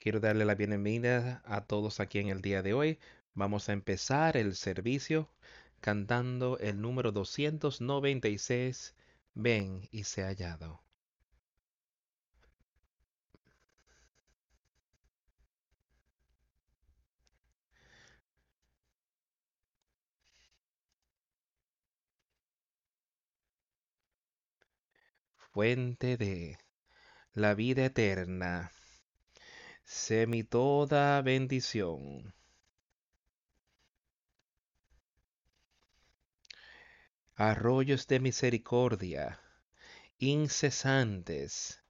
Quiero darle la bienvenida a todos aquí en el día de hoy. Vamos a empezar el servicio cantando el número 296, Ven y se hallado. Fuente de la vida eterna sé mi toda bendición. Arroyos de misericordia, incesantes,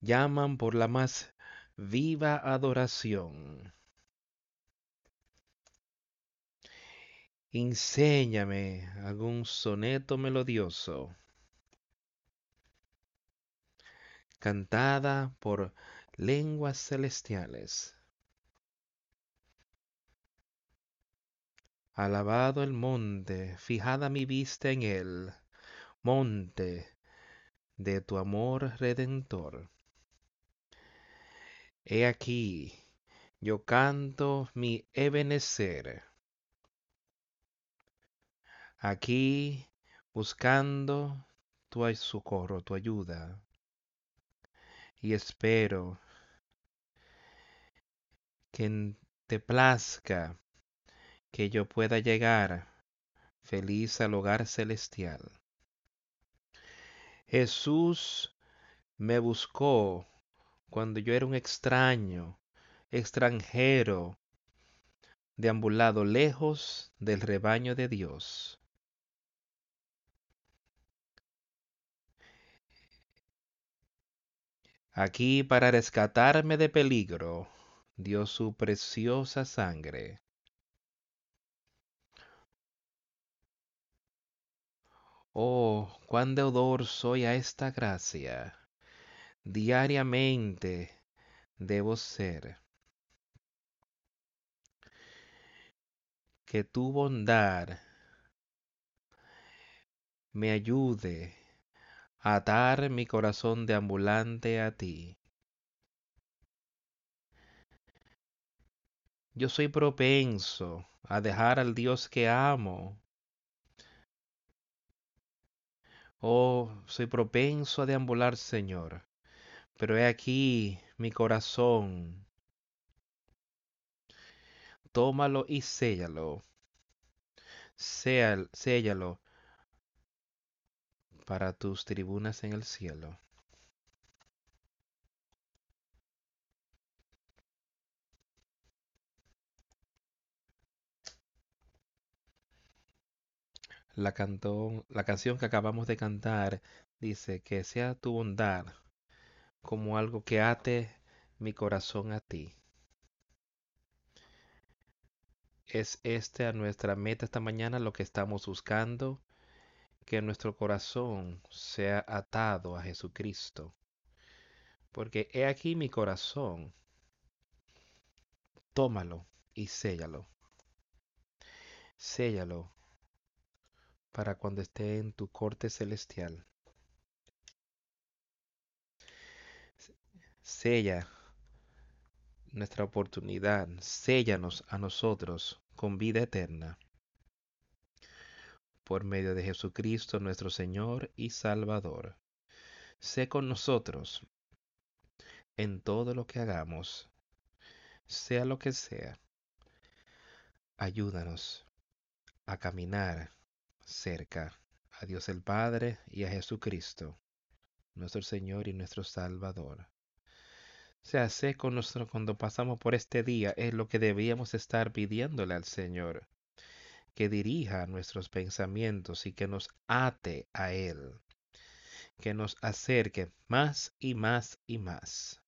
llaman por la más viva adoración. Enséñame algún soneto melodioso, cantada por lenguas celestiales. Alabado el monte, fijada mi vista en él, monte de tu amor redentor. He aquí, yo canto mi ebenecer. Aquí, buscando tu socorro, tu ayuda. Y espero que te plazca que yo pueda llegar feliz al hogar celestial. Jesús me buscó cuando yo era un extraño, extranjero, deambulado lejos del rebaño de Dios. Aquí para rescatarme de peligro, dio su preciosa sangre. Oh, cuán deudor soy a esta gracia. Diariamente debo ser. Que tu bondad me ayude a atar mi corazón de ambulante a ti. Yo soy propenso a dejar al Dios que amo. Oh, soy propenso a deambular, Señor. Pero he aquí mi corazón. Tómalo y séllalo. séllalo para tus tribunas en el cielo. La, la canción que acabamos de cantar dice que sea tu bondad como algo que ate mi corazón a ti. Es este a nuestra meta esta mañana lo que estamos buscando, que nuestro corazón sea atado a Jesucristo. Porque he aquí mi corazón, tómalo y séllalo. Séllalo para cuando esté en tu corte celestial. Sella nuestra oportunidad, séllanos a nosotros con vida eterna. Por medio de Jesucristo nuestro Señor y Salvador. Sé con nosotros en todo lo que hagamos, sea lo que sea. Ayúdanos a caminar cerca a Dios el Padre y a Jesucristo, nuestro Señor y nuestro Salvador. Se hace con nosotros cuando pasamos por este día es lo que debíamos estar pidiéndole al Señor, que dirija nuestros pensamientos y que nos ate a Él, que nos acerque más y más y más.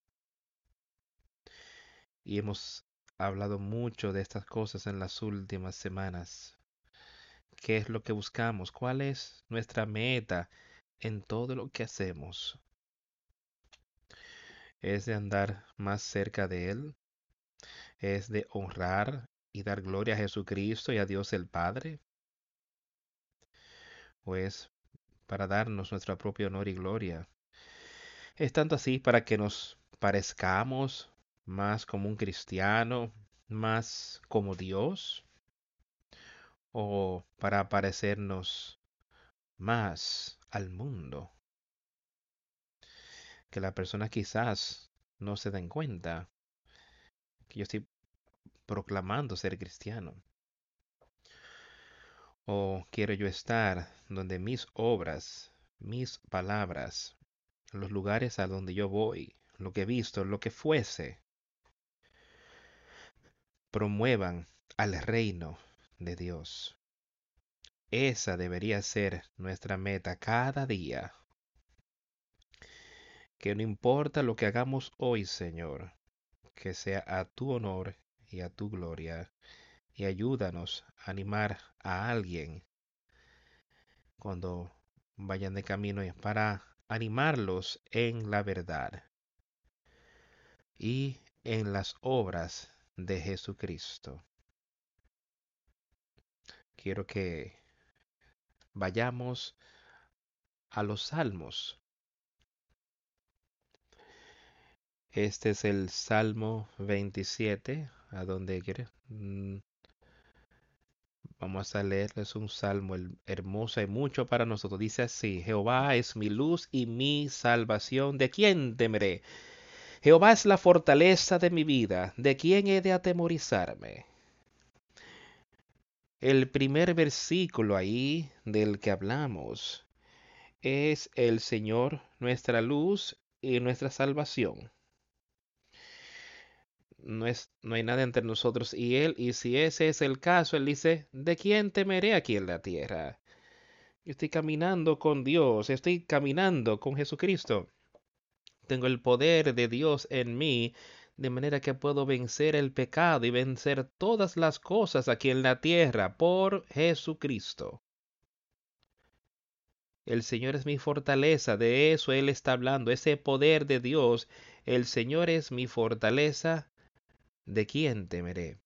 Y hemos hablado mucho de estas cosas en las últimas semanas, qué es lo que buscamos, cuál es nuestra meta en todo lo que hacemos. Es de andar más cerca de Él, es de honrar y dar gloria a Jesucristo y a Dios el Padre, o es para darnos nuestra propia honor y gloria. Es tanto así para que nos parezcamos más como un cristiano, más como Dios, o para parecernos más al mundo. Que las personas quizás no se den cuenta que yo estoy proclamando ser cristiano. O quiero yo estar donde mis obras, mis palabras, los lugares a donde yo voy, lo que he visto, lo que fuese, promuevan al reino de Dios. Esa debería ser nuestra meta cada día. Que no importa lo que hagamos hoy, Señor, que sea a tu honor y a tu gloria, y ayúdanos a animar a alguien cuando vayan de camino para animarlos en la verdad y en las obras de Jesucristo. Quiero que vayamos a los salmos. Este es el Salmo 27, a donde quiere. Mm, vamos a leer, es un salmo hermoso y mucho para nosotros. Dice así, Jehová es mi luz y mi salvación, ¿de quién temeré? Jehová es la fortaleza de mi vida, ¿de quién he de atemorizarme? El primer versículo ahí del que hablamos es el Señor, nuestra luz y nuestra salvación. No, es, no hay nada entre nosotros y Él, y si ese es el caso, Él dice, ¿de quién temeré aquí en la tierra? Yo estoy caminando con Dios, estoy caminando con Jesucristo. Tengo el poder de Dios en mí, de manera que puedo vencer el pecado y vencer todas las cosas aquí en la tierra por Jesucristo. El Señor es mi fortaleza, de eso Él está hablando, ese poder de Dios. El Señor es mi fortaleza, ¿de quién temeré?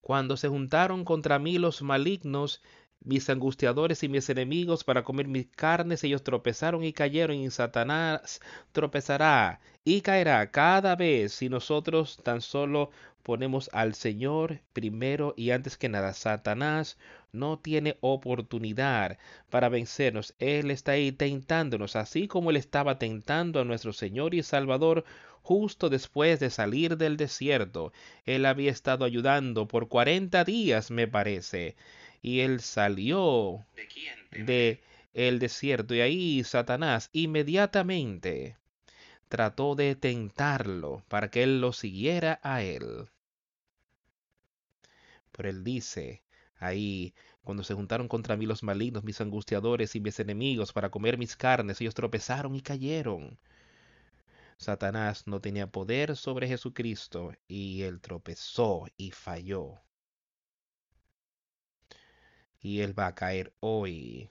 Cuando se juntaron contra mí los malignos, mis angustiadores y mis enemigos para comer mis carnes, ellos tropezaron y cayeron, y Satanás tropezará y caerá cada vez si nosotros tan solo ponemos al Señor primero y antes que nada. Satanás no tiene oportunidad para vencernos. Él está ahí tentándonos, así como él estaba tentando a nuestro Señor y Salvador justo después de salir del desierto. Él había estado ayudando por cuarenta días, me parece y él salió de el desierto y ahí Satanás inmediatamente trató de tentarlo para que él lo siguiera a él. Pero él dice ahí, cuando se juntaron contra mí los malignos, mis angustiadores y mis enemigos para comer mis carnes, ellos tropezaron y cayeron. Satanás no tenía poder sobre Jesucristo y él tropezó y falló y Él va a caer hoy.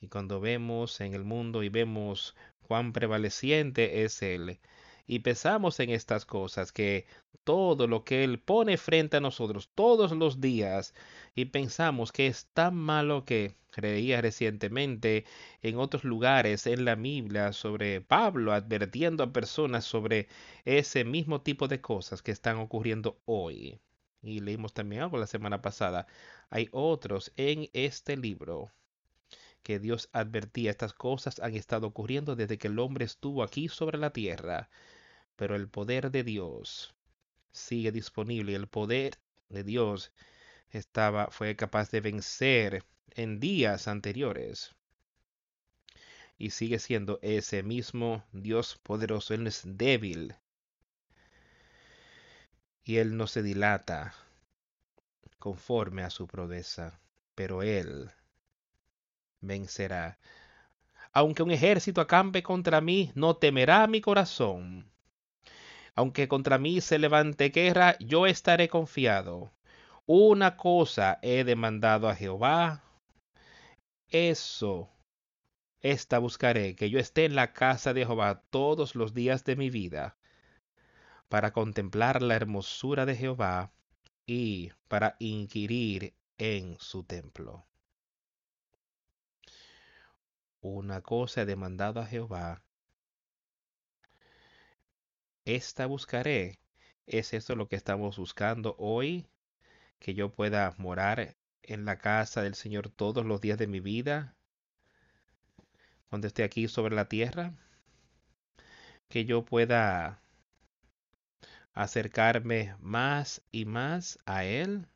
Y cuando vemos en el mundo y vemos cuán prevaleciente es Él, y pensamos en estas cosas, que todo lo que Él pone frente a nosotros todos los días, y pensamos que es tan malo que creía recientemente en otros lugares en la Biblia sobre Pablo advirtiendo a personas sobre ese mismo tipo de cosas que están ocurriendo hoy y leímos también algo la semana pasada, hay otros en este libro que Dios advertía, estas cosas han estado ocurriendo desde que el hombre estuvo aquí sobre la tierra, pero el poder de Dios sigue disponible, el poder de Dios estaba fue capaz de vencer en días anteriores. Y sigue siendo ese mismo Dios poderoso, él es débil, y él no se dilata conforme a su prodeza, pero él vencerá. Aunque un ejército acampe contra mí, no temerá mi corazón. Aunque contra mí se levante guerra, yo estaré confiado. Una cosa he demandado a Jehová, eso, esta buscaré, que yo esté en la casa de Jehová todos los días de mi vida, para contemplar la hermosura de Jehová y para inquirir en su templo. Una cosa he demandado a Jehová, esta buscaré. ¿Es eso lo que estamos buscando hoy? Que yo pueda morar en la casa del Señor todos los días de mi vida, cuando esté aquí sobre la tierra. Que yo pueda acercarme más y más a Él.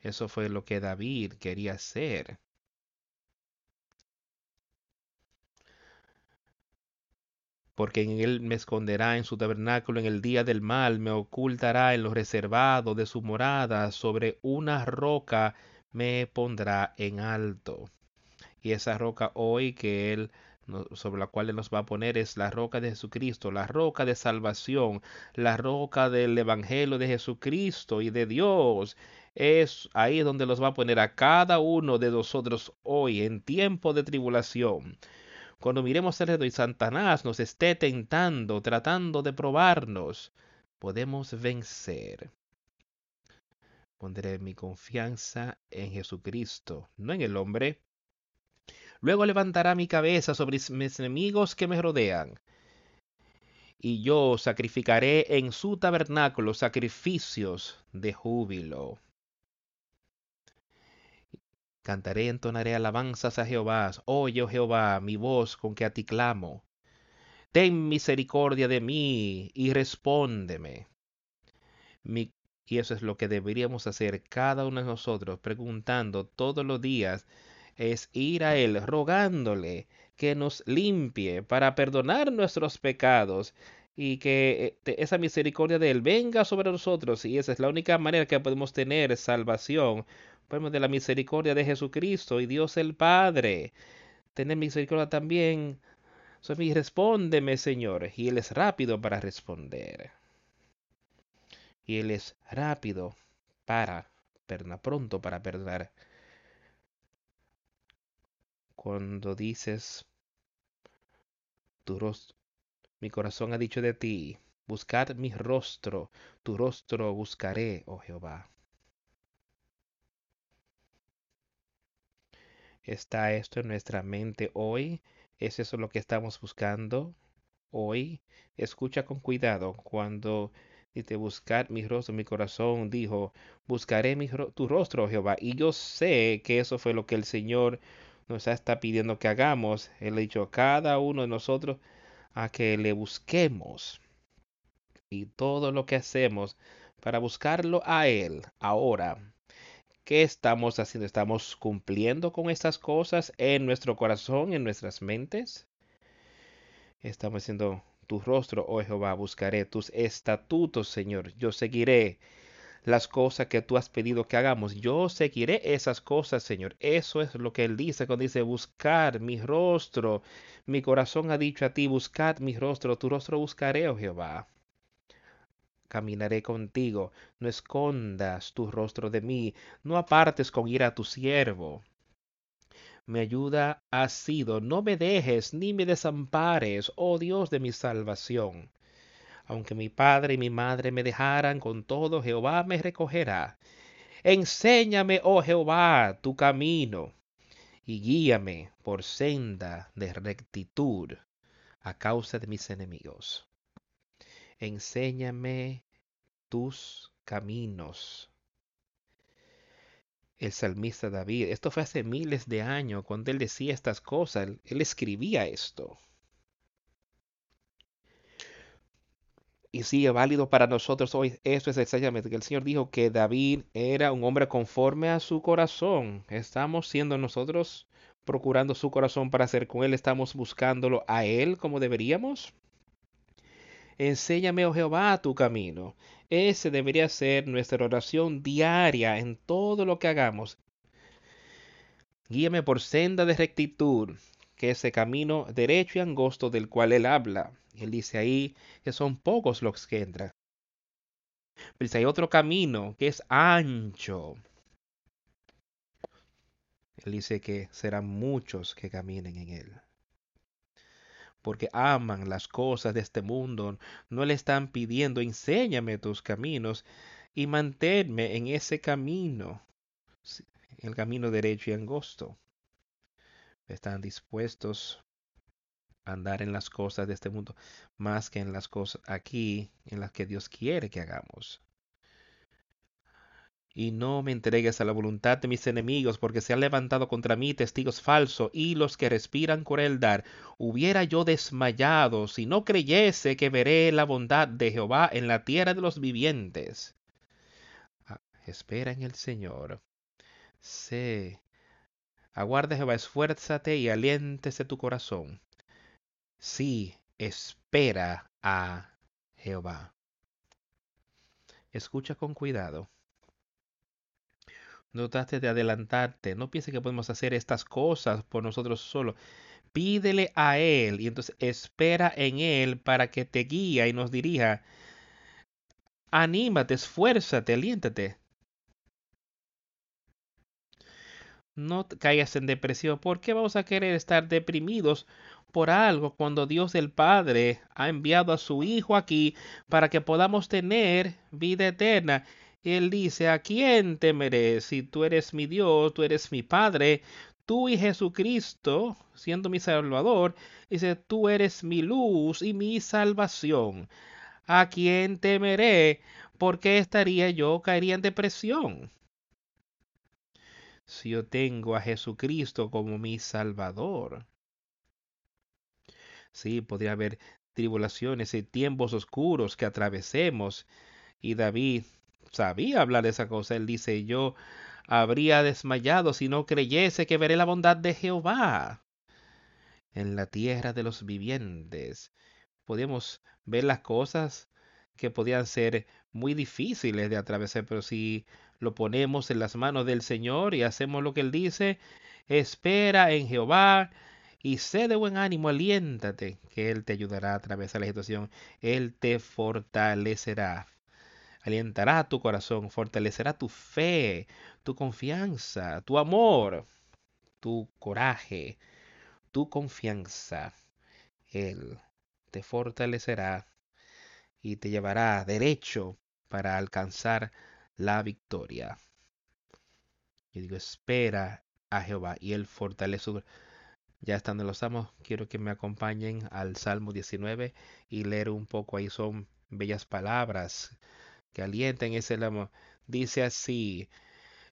Eso fue lo que David quería hacer. porque en él me esconderá en su tabernáculo en el día del mal, me ocultará en lo reservado de su morada, sobre una roca me pondrá en alto. Y esa roca hoy que él sobre la cual nos va a poner es la roca de Jesucristo, la roca de salvación, la roca del evangelio de Jesucristo y de Dios. Es ahí donde los va a poner a cada uno de nosotros hoy en tiempo de tribulación cuando miremos alrededor y Satanás nos esté tentando, tratando de probarnos, podemos vencer. Pondré mi confianza en Jesucristo, no en el hombre. Luego levantará mi cabeza sobre mis enemigos que me rodean. Y yo sacrificaré en su tabernáculo sacrificios de júbilo. Cantaré, entonaré alabanzas a Jehová. Oye, oh Jehová, mi voz con que a ti clamo. Ten misericordia de mí y respóndeme. y eso es lo que deberíamos hacer cada uno de nosotros, preguntando todos los días, es ir a Él rogándole que nos limpie para perdonar nuestros pecados y que eh, esa misericordia de Él venga sobre nosotros. Y esa es la única manera que podemos tener salvación de la misericordia de Jesucristo y Dios el Padre. Tener misericordia también. Sofía, respóndeme, Señor. Y Él es rápido para responder. Y Él es rápido para, perna pronto para perdonar. Cuando dices, tu rostro, mi corazón ha dicho de ti, buscad mi rostro, tu rostro buscaré, oh Jehová. ¿Está esto en nuestra mente hoy? ¿Es eso lo que estamos buscando hoy? Escucha con cuidado cuando dice buscar mi rostro, mi corazón dijo, buscaré tu rostro, Jehová. Y yo sé que eso fue lo que el Señor nos está pidiendo que hagamos. Él ha dicho a cada uno de nosotros a que le busquemos. Y todo lo que hacemos para buscarlo a Él ahora ¿Qué estamos haciendo? ¿Estamos cumpliendo con estas cosas en nuestro corazón, en nuestras mentes? Estamos haciendo tu rostro, oh Jehová, buscaré tus estatutos, Señor. Yo seguiré las cosas que tú has pedido que hagamos. Yo seguiré esas cosas, Señor. Eso es lo que Él dice cuando dice buscar mi rostro. Mi corazón ha dicho a ti, buscad mi rostro. Tu rostro buscaré, oh Jehová caminaré contigo, no escondas tu rostro de mí, no apartes con ira a tu siervo. Mi ayuda ha sido, no me dejes ni me desampares, oh Dios de mi salvación. Aunque mi padre y mi madre me dejaran con todo, Jehová me recogerá. Enséñame, oh Jehová, tu camino, y guíame por senda de rectitud a causa de mis enemigos enséñame tus caminos. El salmista David, esto fue hace miles de años cuando él decía estas cosas, él, escribía esto. Y sigue válido para nosotros hoy. Esto es exactamente que el Señor dijo que David era un hombre conforme a su corazón. Estamos siendo nosotros procurando su corazón para hacer con él. Estamos buscándolo a él como deberíamos. Enséñame, oh Jehová, tu camino. Ese debería ser nuestra oración diaria en todo lo que hagamos. Guíame por senda de rectitud, que ese camino derecho y angosto del cual él habla. Él dice ahí que son pocos los que entran. Pero si hay otro camino que es ancho. Él dice que serán muchos que caminen en él porque aman las cosas de este mundo, no le están pidiendo, enséñame tus caminos y manténme en ese camino, el camino derecho y angosto. Están dispuestos andar en las cosas de este mundo más que en las cosas aquí en las que Dios quiere que hagamos. Y no me entregues a la voluntad de mis enemigos, porque se han levantado contra mí testigos falsos y los que respiran crueldad. Hubiera yo desmayado si no creyese que veré la bondad de Jehová en la tierra de los vivientes. Ah, espera en el Señor. Sé. Aguarda Jehová, esfuérzate y aliéntese tu corazón. Sí, espera a Jehová. Escucha con cuidado. No trates de adelantarte. No pienses que podemos hacer estas cosas por nosotros solos. Pídele a Él y entonces espera en Él para que te guíe y nos dirija. Anímate, esfuérzate, aliéntate. No caigas en depresión. ¿Por qué vamos a querer estar deprimidos por algo cuando Dios el Padre ha enviado a su Hijo aquí para que podamos tener vida eterna? Él dice, ¿a quién temeré? Si tú eres mi Dios, tú eres mi Padre, tú y Jesucristo, siendo mi Salvador, dice, tú eres mi luz y mi salvación. ¿A quién temeré? ¿Por qué estaría yo? Caería en depresión. Si yo tengo a Jesucristo como mi Salvador. Sí, podría haber tribulaciones y tiempos oscuros que atravesemos. Y David sabía hablar de esa cosa. Él dice, yo habría desmayado si no creyese que veré la bondad de Jehová en la tierra de los vivientes. Podíamos ver las cosas que podían ser muy difíciles de atravesar, pero si lo ponemos en las manos del Señor y hacemos lo que Él dice, espera en Jehová y sé de buen ánimo, aliéntate, que Él te ayudará a atravesar la situación, Él te fortalecerá alientará tu corazón, fortalecerá tu fe, tu confianza, tu amor, tu coraje, tu confianza. Él te fortalecerá y te llevará derecho para alcanzar la victoria. Y digo, espera a Jehová y Él fortalece. Ya estando en los salmos, quiero que me acompañen al Salmo 19 y leer un poco. Ahí son bellas palabras que alienten ese amor. Dice así,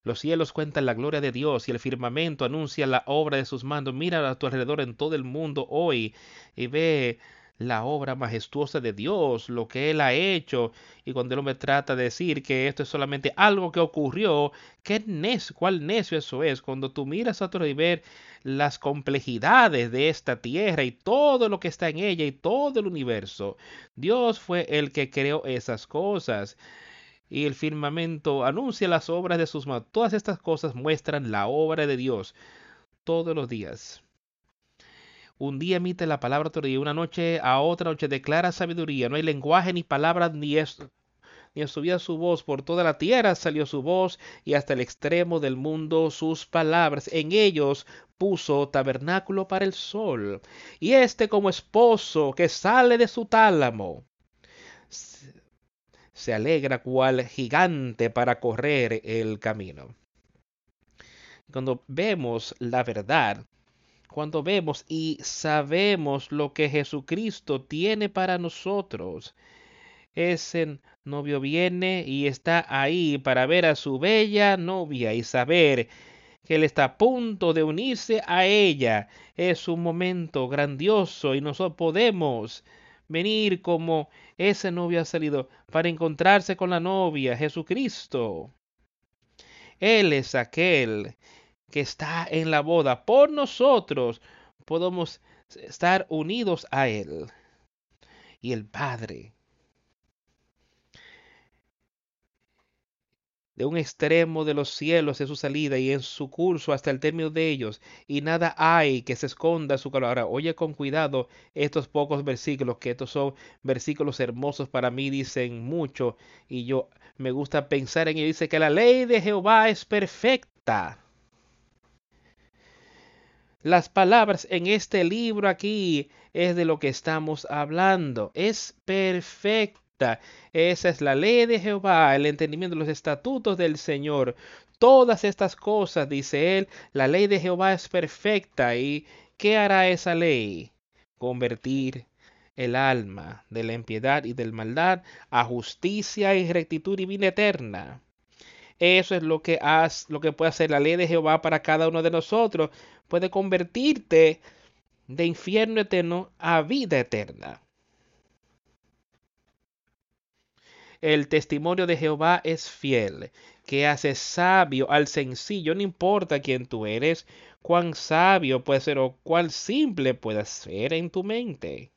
los cielos cuentan la gloria de Dios y el firmamento anuncia la obra de sus manos. Mira a tu alrededor en todo el mundo hoy y ve la obra majestuosa de Dios, lo que Él ha hecho. Y cuando el hombre trata de decir que esto es solamente algo que ocurrió, ¿qué necio, cuál necio eso es? Cuando tú miras a tu y ver las complejidades de esta tierra y todo lo que está en ella y todo el universo, Dios fue el que creó esas cosas. Y el firmamento anuncia las obras de sus manos. Todas estas cosas muestran la obra de Dios todos los días. Un día emite la palabra día, una noche a otra noche declara sabiduría. No hay lenguaje ni palabras ni esto ni subía su voz por toda la tierra salió su voz y hasta el extremo del mundo sus palabras. En ellos puso tabernáculo para el sol y este como esposo que sale de su tálamo se alegra cual gigante para correr el camino. Cuando vemos la verdad, cuando vemos y sabemos lo que Jesucristo tiene para nosotros, ese novio viene y está ahí para ver a su bella novia y saber que él está a punto de unirse a ella. Es un momento grandioso y nosotros podemos venir como ese novio ha salido para encontrarse con la novia, Jesucristo. Él es aquel que está en la boda por nosotros, podemos estar unidos a Él. Y el Padre, de un extremo de los cielos es su salida y en su curso hasta el término de ellos, y nada hay que se esconda su calor. Ahora, oye con cuidado estos pocos versículos, que estos son versículos hermosos para mí, dicen mucho, y yo me gusta pensar en ellos. Dice que la ley de Jehová es perfecta las palabras en este libro aquí es de lo que estamos hablando. Es perfecta. Esa es la ley de Jehová, el entendimiento de los estatutos del Señor. Todas estas cosas, dice él, la ley de Jehová es perfecta. ¿Y qué hará esa ley? convertir el alma de la impiedad y del maldad a justicia y rectitud y vida eterna. Eso es lo que, has, lo que puede hacer la ley de Jehová para cada uno de nosotros. Puede convertirte de infierno eterno a vida eterna. El testimonio de Jehová es fiel, que hace sabio al sencillo, no importa quién tú eres, cuán sabio puede ser o cuán simple puede ser en tu mente.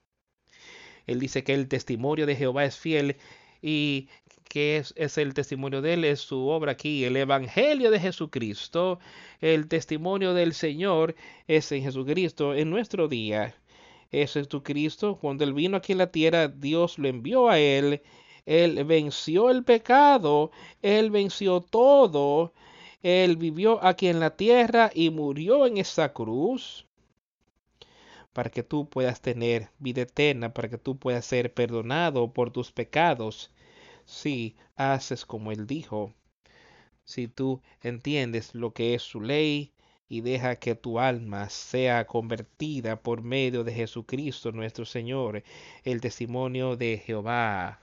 Él dice que el testimonio de Jehová es fiel y que es, es, el testimonio de él, es su obra aquí, el Evangelio de Jesucristo, el testimonio del Señor es en Jesucristo en nuestro día. Es Jesucristo, cuando él vino aquí en la tierra, Dios lo envió a él, él venció el pecado, él venció todo, él vivió aquí en la tierra y murió en esa cruz para que tú puedas tener vida eterna, para que tú puedas ser perdonado por tus pecados si haces como Él dijo, si tú entiendes lo que es su ley y deja que tu alma sea convertida por medio de Jesucristo nuestro Señor, el testimonio de Jehová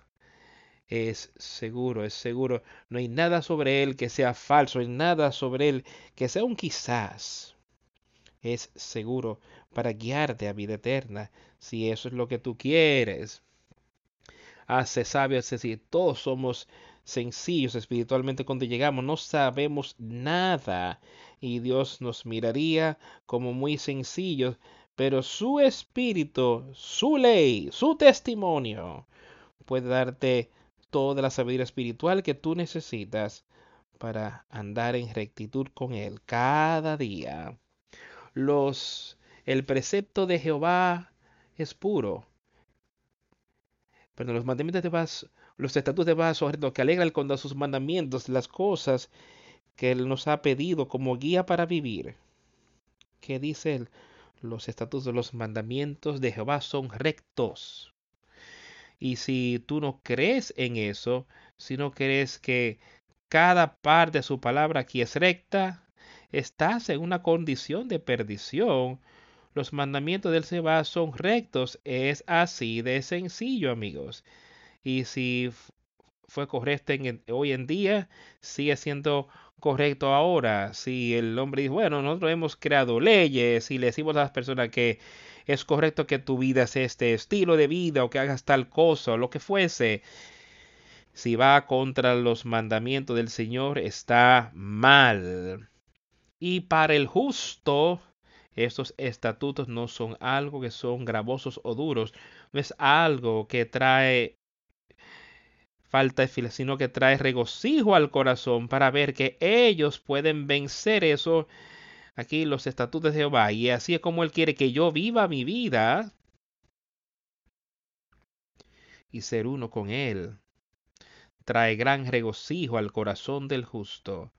es seguro, es seguro. No hay nada sobre él que sea falso, no hay nada sobre él que sea un quizás. Es seguro para guiarte a vida eterna, si eso es lo que tú quieres hace sabio, es decir, todos somos sencillos espiritualmente cuando llegamos, no sabemos nada y Dios nos miraría como muy sencillos, pero su espíritu, su ley, su testimonio puede darte toda la sabiduría espiritual que tú necesitas para andar en rectitud con él cada día. Los el precepto de Jehová es puro, pero los mandamientos de paz, los estatutos de paz, que alegran con sus mandamientos, las cosas que Él nos ha pedido como guía para vivir. ¿Qué dice Él? Los estatutos, de los mandamientos de Jehová son rectos. Y si tú no crees en eso, si no crees que cada parte de su palabra aquí es recta, estás en una condición de perdición los mandamientos del Seba son rectos. Es así de sencillo, amigos. Y si fue correcto hoy en día, sigue siendo correcto ahora. Si el hombre dice, bueno, nosotros hemos creado leyes y le decimos a las personas que es correcto que tu vida sea este estilo de vida o que hagas tal cosa o lo que fuese. Si va contra los mandamientos del Señor, está mal. Y para el justo, estos estatutos no son algo que son gravosos o duros, no es algo que trae falta de sino que trae regocijo al corazón para ver que ellos pueden vencer eso. Aquí los estatutos de Jehová, y así es como Él quiere que yo viva mi vida y ser uno con Él. Trae gran regocijo al corazón del justo.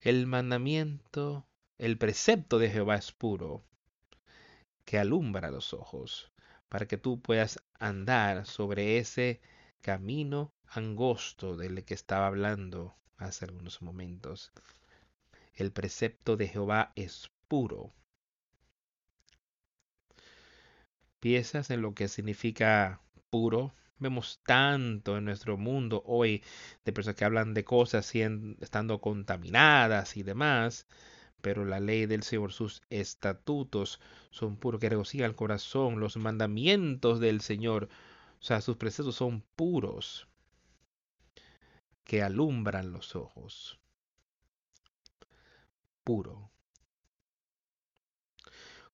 El mandamiento el precepto de Jehová es puro, que alumbra los ojos, para que tú puedas andar sobre ese camino angosto del que estaba hablando hace algunos momentos. El precepto de Jehová es puro. ¿Piensas en lo que significa puro? Vemos tanto en nuestro mundo hoy de personas que hablan de cosas estando contaminadas y demás pero la ley del Señor, sus estatutos son puros, que regocijan el corazón, los mandamientos del Señor, o sea, sus preceptos son puros, que alumbran los ojos. Puro.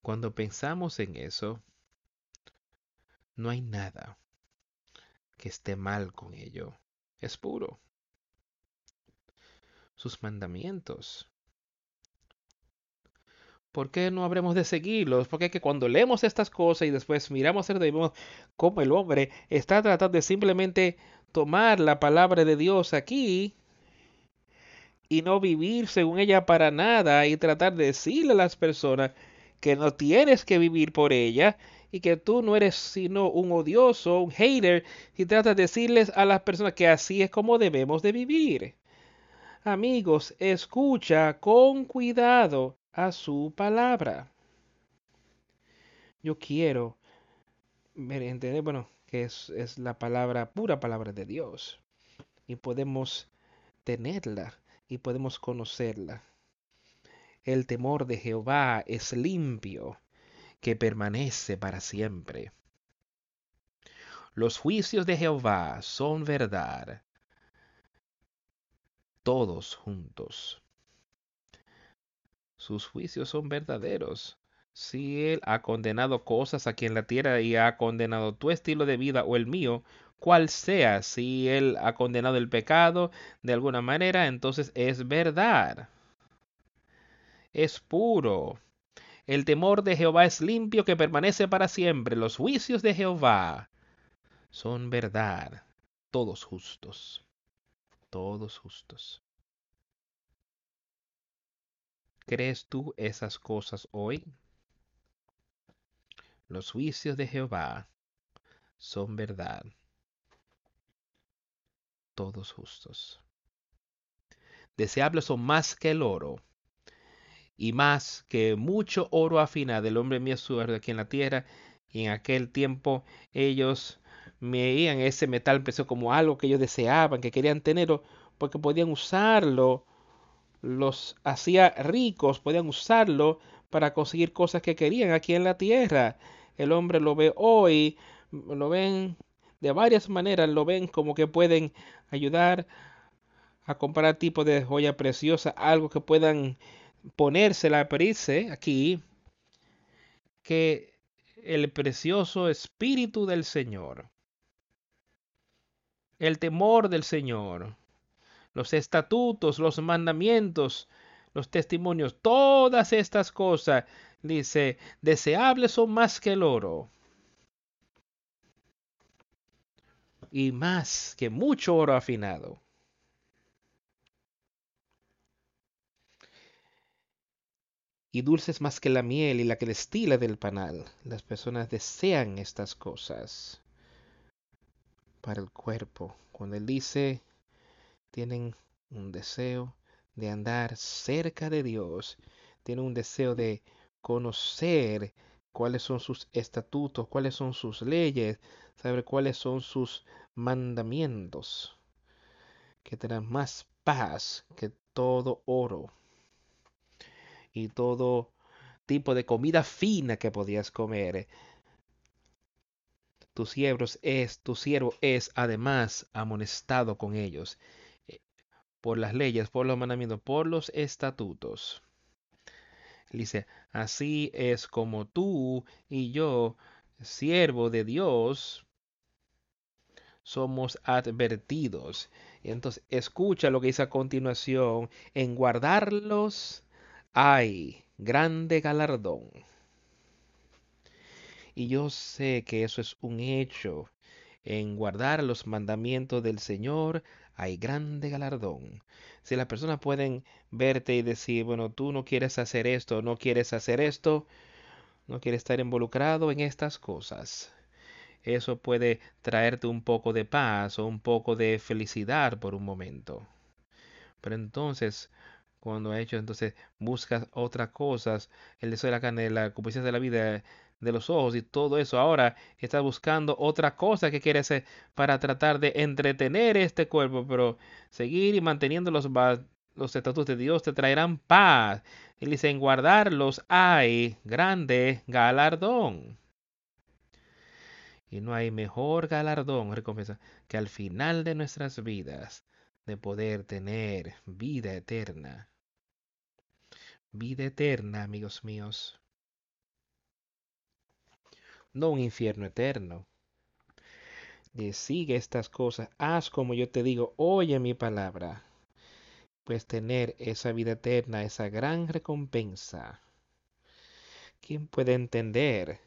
Cuando pensamos en eso, no hay nada que esté mal con ello. Es puro. Sus mandamientos ¿por qué no habremos de seguirlos? Porque es que cuando leemos estas cosas y después miramos y vemos cómo el hombre está tratando de simplemente tomar la palabra de Dios aquí y no vivir según ella para nada y tratar de decirle a las personas que no tienes que vivir por ella y que tú no eres sino un odioso, un hater, y tratas de decirles a las personas que así es como debemos de vivir. Amigos, escucha con cuidado a su palabra. yo quiero entender, bueno, que es, es la palabra, pura palabra de Dios. Y podemos tenerla y podemos conocerla. El temor de Jehová es limpio, que permanece para siempre. Los juicios de Jehová son verdad, todos juntos. Sus juicios son verdaderos. Si Él ha condenado cosas aquí en la tierra y ha condenado tu estilo de vida o el mío, cual sea, si Él ha condenado el pecado de alguna manera, entonces es verdad. Es puro. El temor de Jehová es limpio que permanece para siempre. Los juicios de Jehová son verdad. Todos justos. Todos justos. ¿Crees tú esas cosas hoy? Los juicios de Jehová son verdad todos justos. Deseables son más que el oro, y más que mucho oro afinado. El hombre mío suerte aquí en la tierra, y en aquel tiempo ellos veían ese metal precio como algo que ellos deseaban, que querían tenerlo, porque podían usarlo, los hacía ricos, podían usarlo para conseguir cosas que querían aquí en la tierra. El hombre lo ve hoy, lo ven de varias maneras lo ven como que pueden ayudar a comprar tipo de joya preciosa, algo que puedan ponérsela, pero dice aquí que el precioso espíritu del Señor, el temor del Señor, los estatutos, los mandamientos, los testimonios, todas estas cosas, dice, deseables son más que el oro y más que mucho oro afinado. Y dulces más que la miel y la que destila del panal. Las personas desean estas cosas para el cuerpo. Cuando él dice, tienen un deseo de andar cerca de Dios, tienen un deseo de conocer cuáles son sus estatutos, cuáles son sus leyes, saber cuáles son sus mandamientos que tendrán más paz que todo oro y todo tipo de comida fina que podías comer. Tu siervo es, tu siervo es además amonestado con ellos por las leyes, por los mandamientos, por los estatutos. Dice, así es como tú y yo, siervo de Dios, somos advertidos. Y entonces escucha lo que dice a continuación. En guardarlos hay grande galardón. Y yo sé que eso es un hecho. En guardar los mandamientos del Señor hay grande galardón. Si las personas pueden verte y decir, bueno, tú no quieres hacer esto, no quieres hacer esto, no quieres estar involucrado en estas cosas eso puede traerte un poco de paz o un poco de felicidad por un momento. Pero entonces, cuando ha hecho, entonces buscas otras cosas, el deseo de la carne, la concupiscencia de la vida, de los ojos y todo eso. Ahora estás buscando otra cosa que quieres hacer para tratar de entretener este cuerpo, pero seguir y manteniendo los, los estatutos de Dios te traerán paz. Y dice, en guardarlos hay grande galardón. Y no hay mejor galardón, recompensa, que al final de nuestras vidas de poder tener vida eterna. Vida eterna, amigos míos. No un infierno eterno. Y sigue estas cosas, haz como yo te digo, oye mi palabra. Pues tener esa vida eterna, esa gran recompensa. ¿Quién puede entender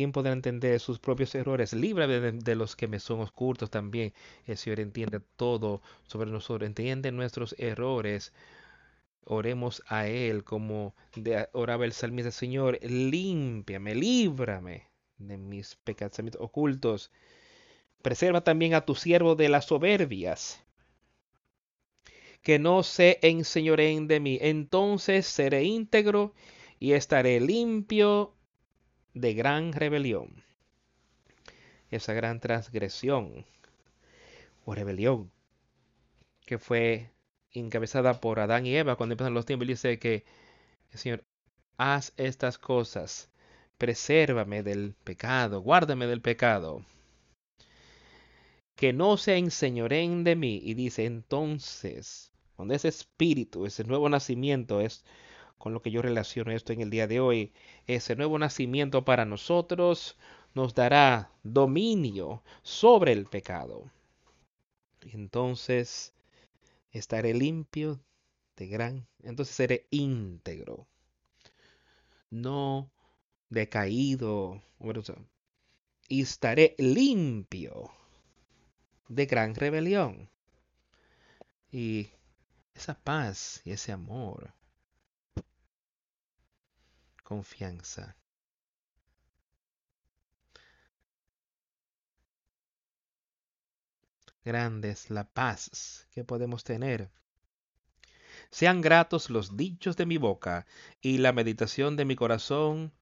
¿Quién podrá entender sus propios errores? Líbrame de, los que me son ocultos también. El Señor entiende todo sobre nosotros, entiende nuestros errores. Oremos a Él como oraba el salmista, Señor, límpiame, líbrame de mis pecados ocultos. Preserva también a tu siervo de las soberbias, que no se enseñoreen de mí. Entonces seré íntegro y estaré limpio de gran rebelión. Esa gran transgresión o rebelión que fue encabezada por Adán y Eva cuando empiezan los tiempos. Dice que, Señor, haz estas cosas, presérvame del pecado, guárdame del pecado. Que no se enseñoren de mí. Y dice, entonces, cuando ese espíritu, ese nuevo nacimiento es con lo que yo relaciono esto en el día de hoy, ese nuevo nacimiento para nosotros nos dará dominio sobre el pecado. Entonces estaré limpio de gran, entonces seré íntegro, no decaído, y estaré limpio de gran rebelión. Y esa paz y ese amor confianza. Grande es la paz que podemos tener. Sean gratos los dichos de mi boca y la meditación de mi corazón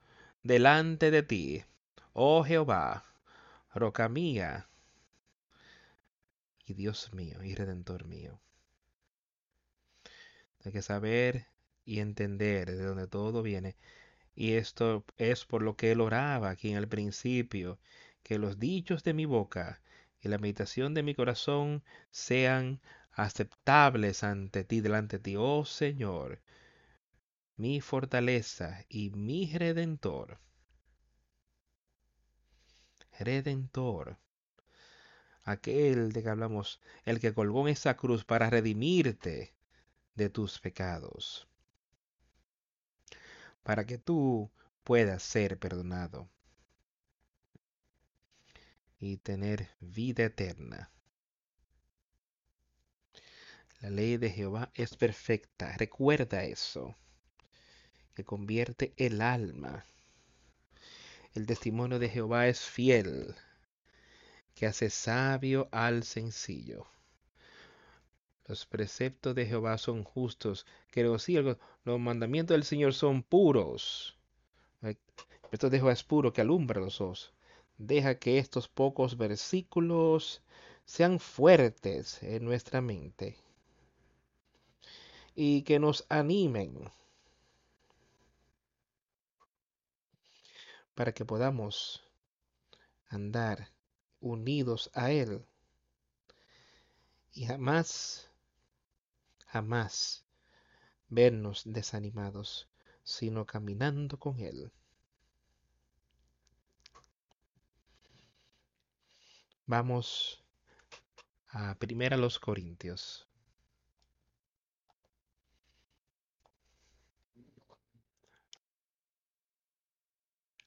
delante de ti, oh Jehová, roca mía y Dios mío y redentor mío. Hay que saber y entender de dónde todo viene y esto es por lo que él oraba aquí en el principio, que los dichos de mi boca y la meditación de mi corazón sean aceptables ante ti, delante de ti, oh Señor, mi fortaleza y mi redentor. Redentor. Aquel de que hablamos, el que colgó en esa cruz para redimirte de tus pecados para que tú puedas ser perdonado y tener vida eterna. La ley de Jehová es perfecta. Recuerda eso. Que convierte el alma. El testimonio de Jehová es fiel. Que hace sabio al sencillo. Los preceptos de Jehová son justos. Que los, los mandamientos del Señor son puros. El precepto de Jehová es puro que alumbra los ojos. Deja que estos pocos versículos sean fuertes en nuestra mente y que nos animen para que podamos andar unidos a Él y jamás jamás vernos desanimados, sino caminando con Él. Vamos a primera los Corintios.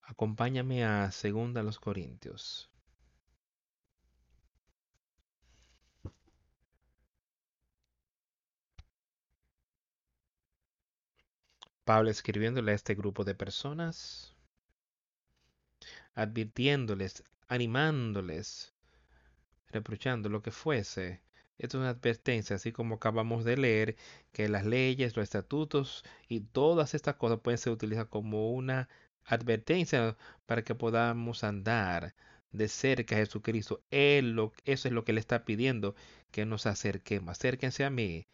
Acompáñame a segunda los Corintios. Pablo escribiéndole a este grupo de personas, advirtiéndoles, animándoles, reprochando lo que fuese. Esto es una advertencia, así como acabamos de leer, que las leyes, los estatutos y todas estas cosas pueden ser utilizadas como una advertencia para que podamos andar de cerca a Jesucristo. Él eso es lo que le está pidiendo, que nos acerquemos. Acérquense a mí.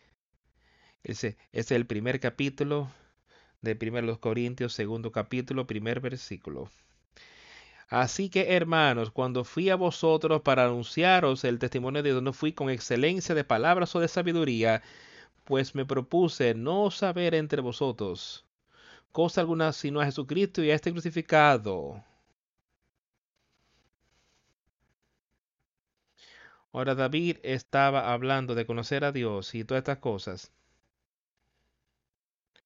Ese es el primer capítulo de 1 Corintios, segundo capítulo, primer versículo. Así que, hermanos, cuando fui a vosotros para anunciaros el testimonio de Dios, no fui con excelencia de palabras o de sabiduría, pues me propuse no saber entre vosotros cosa alguna sino a Jesucristo y a este crucificado. Ahora David estaba hablando de conocer a Dios y todas estas cosas.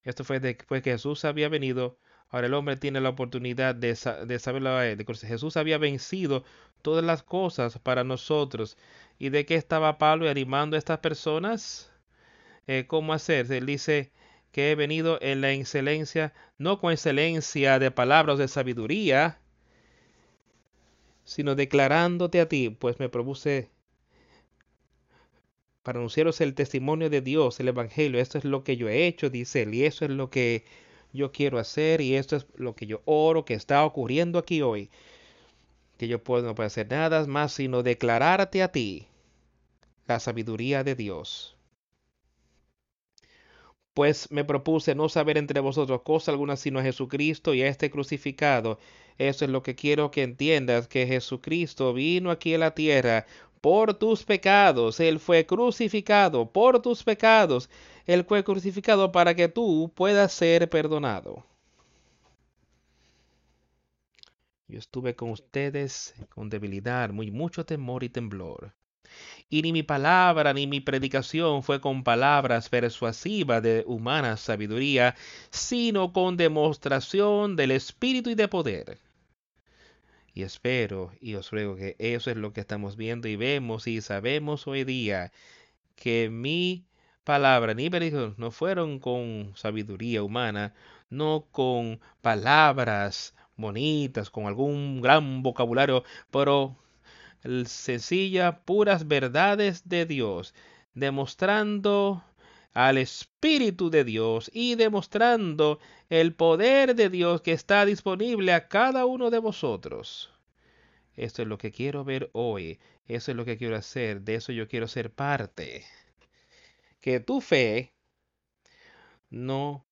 Esto fue después que Jesús había venido. Ahora el hombre tiene la oportunidad de, de saberlo. Jesús había vencido todas las cosas para nosotros. ¿Y de qué estaba Pablo animando a estas personas? Eh, ¿Cómo hacer? Él dice que he venido en la excelencia, no con excelencia de palabras de sabiduría, sino declarándote a ti, pues me propuse para anunciaros el testimonio de Dios, el Evangelio. Esto es lo que yo he hecho, dice él, y eso es lo que yo quiero hacer y esto es lo que yo oro que está ocurriendo aquí hoy. Que yo puedo, no puedo hacer nada más sino declararte a ti la sabiduría de Dios. Pues me propuse no saber entre vosotros cosa alguna sino a Jesucristo y a este crucificado. Eso es lo que quiero que entiendas, que Jesucristo vino aquí a la tierra por tus pecados. Él fue crucificado por tus pecados. Él fue crucificado para que tú puedas ser perdonado. Yo estuve con ustedes con debilidad, muy mucho temor y temblor. Y ni mi palabra ni mi predicación fue con palabras persuasivas de humana sabiduría, sino con demostración del Espíritu y de poder. Y espero y os ruego que eso es lo que estamos viendo y vemos y sabemos hoy día, que mi palabra ni predicación no fueron con sabiduría humana, no con palabras bonitas, con algún gran vocabulario, pero sencillas, puras verdades de Dios, demostrando al Espíritu de Dios y demostrando el poder de Dios que está disponible a cada uno de vosotros. Esto es lo que quiero ver hoy, eso es lo que quiero hacer, de eso yo quiero ser parte. Que tu fe no,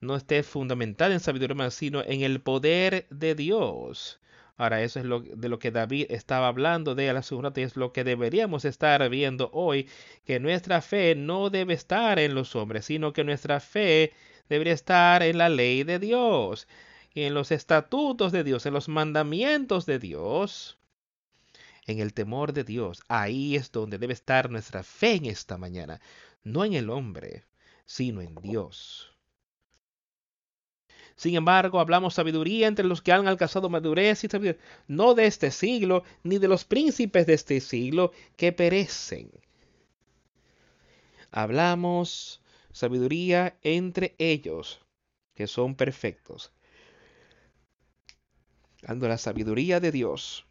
no esté fundamentada en sabiduría, sino en el poder de Dios. Ahora, eso es lo, de lo que David estaba hablando de la segunda es lo que deberíamos estar viendo hoy, que nuestra fe no debe estar en los hombres, sino que nuestra fe debería estar en la ley de Dios, en los estatutos de Dios, en los mandamientos de Dios, en el temor de Dios. Ahí es donde debe estar nuestra fe en esta mañana, no en el hombre, sino en Dios. Sin embargo, hablamos sabiduría entre los que han alcanzado madurez y sabiduría, no de este siglo, ni de los príncipes de este siglo que perecen. Hablamos sabiduría entre ellos, que son perfectos. Dando la sabiduría de Dios.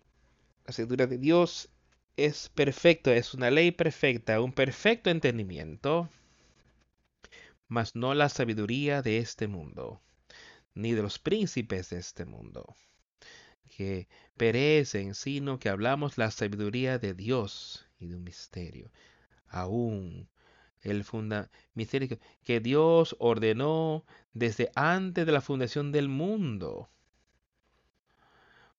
La sabiduría de Dios es perfecto, es una ley perfecta, un perfecto entendimiento, mas no la sabiduría de este mundo ni de los príncipes de este mundo, que perecen, sino que hablamos la sabiduría de Dios y de un misterio. Aún el funda misterio que Dios ordenó desde antes de la fundación del mundo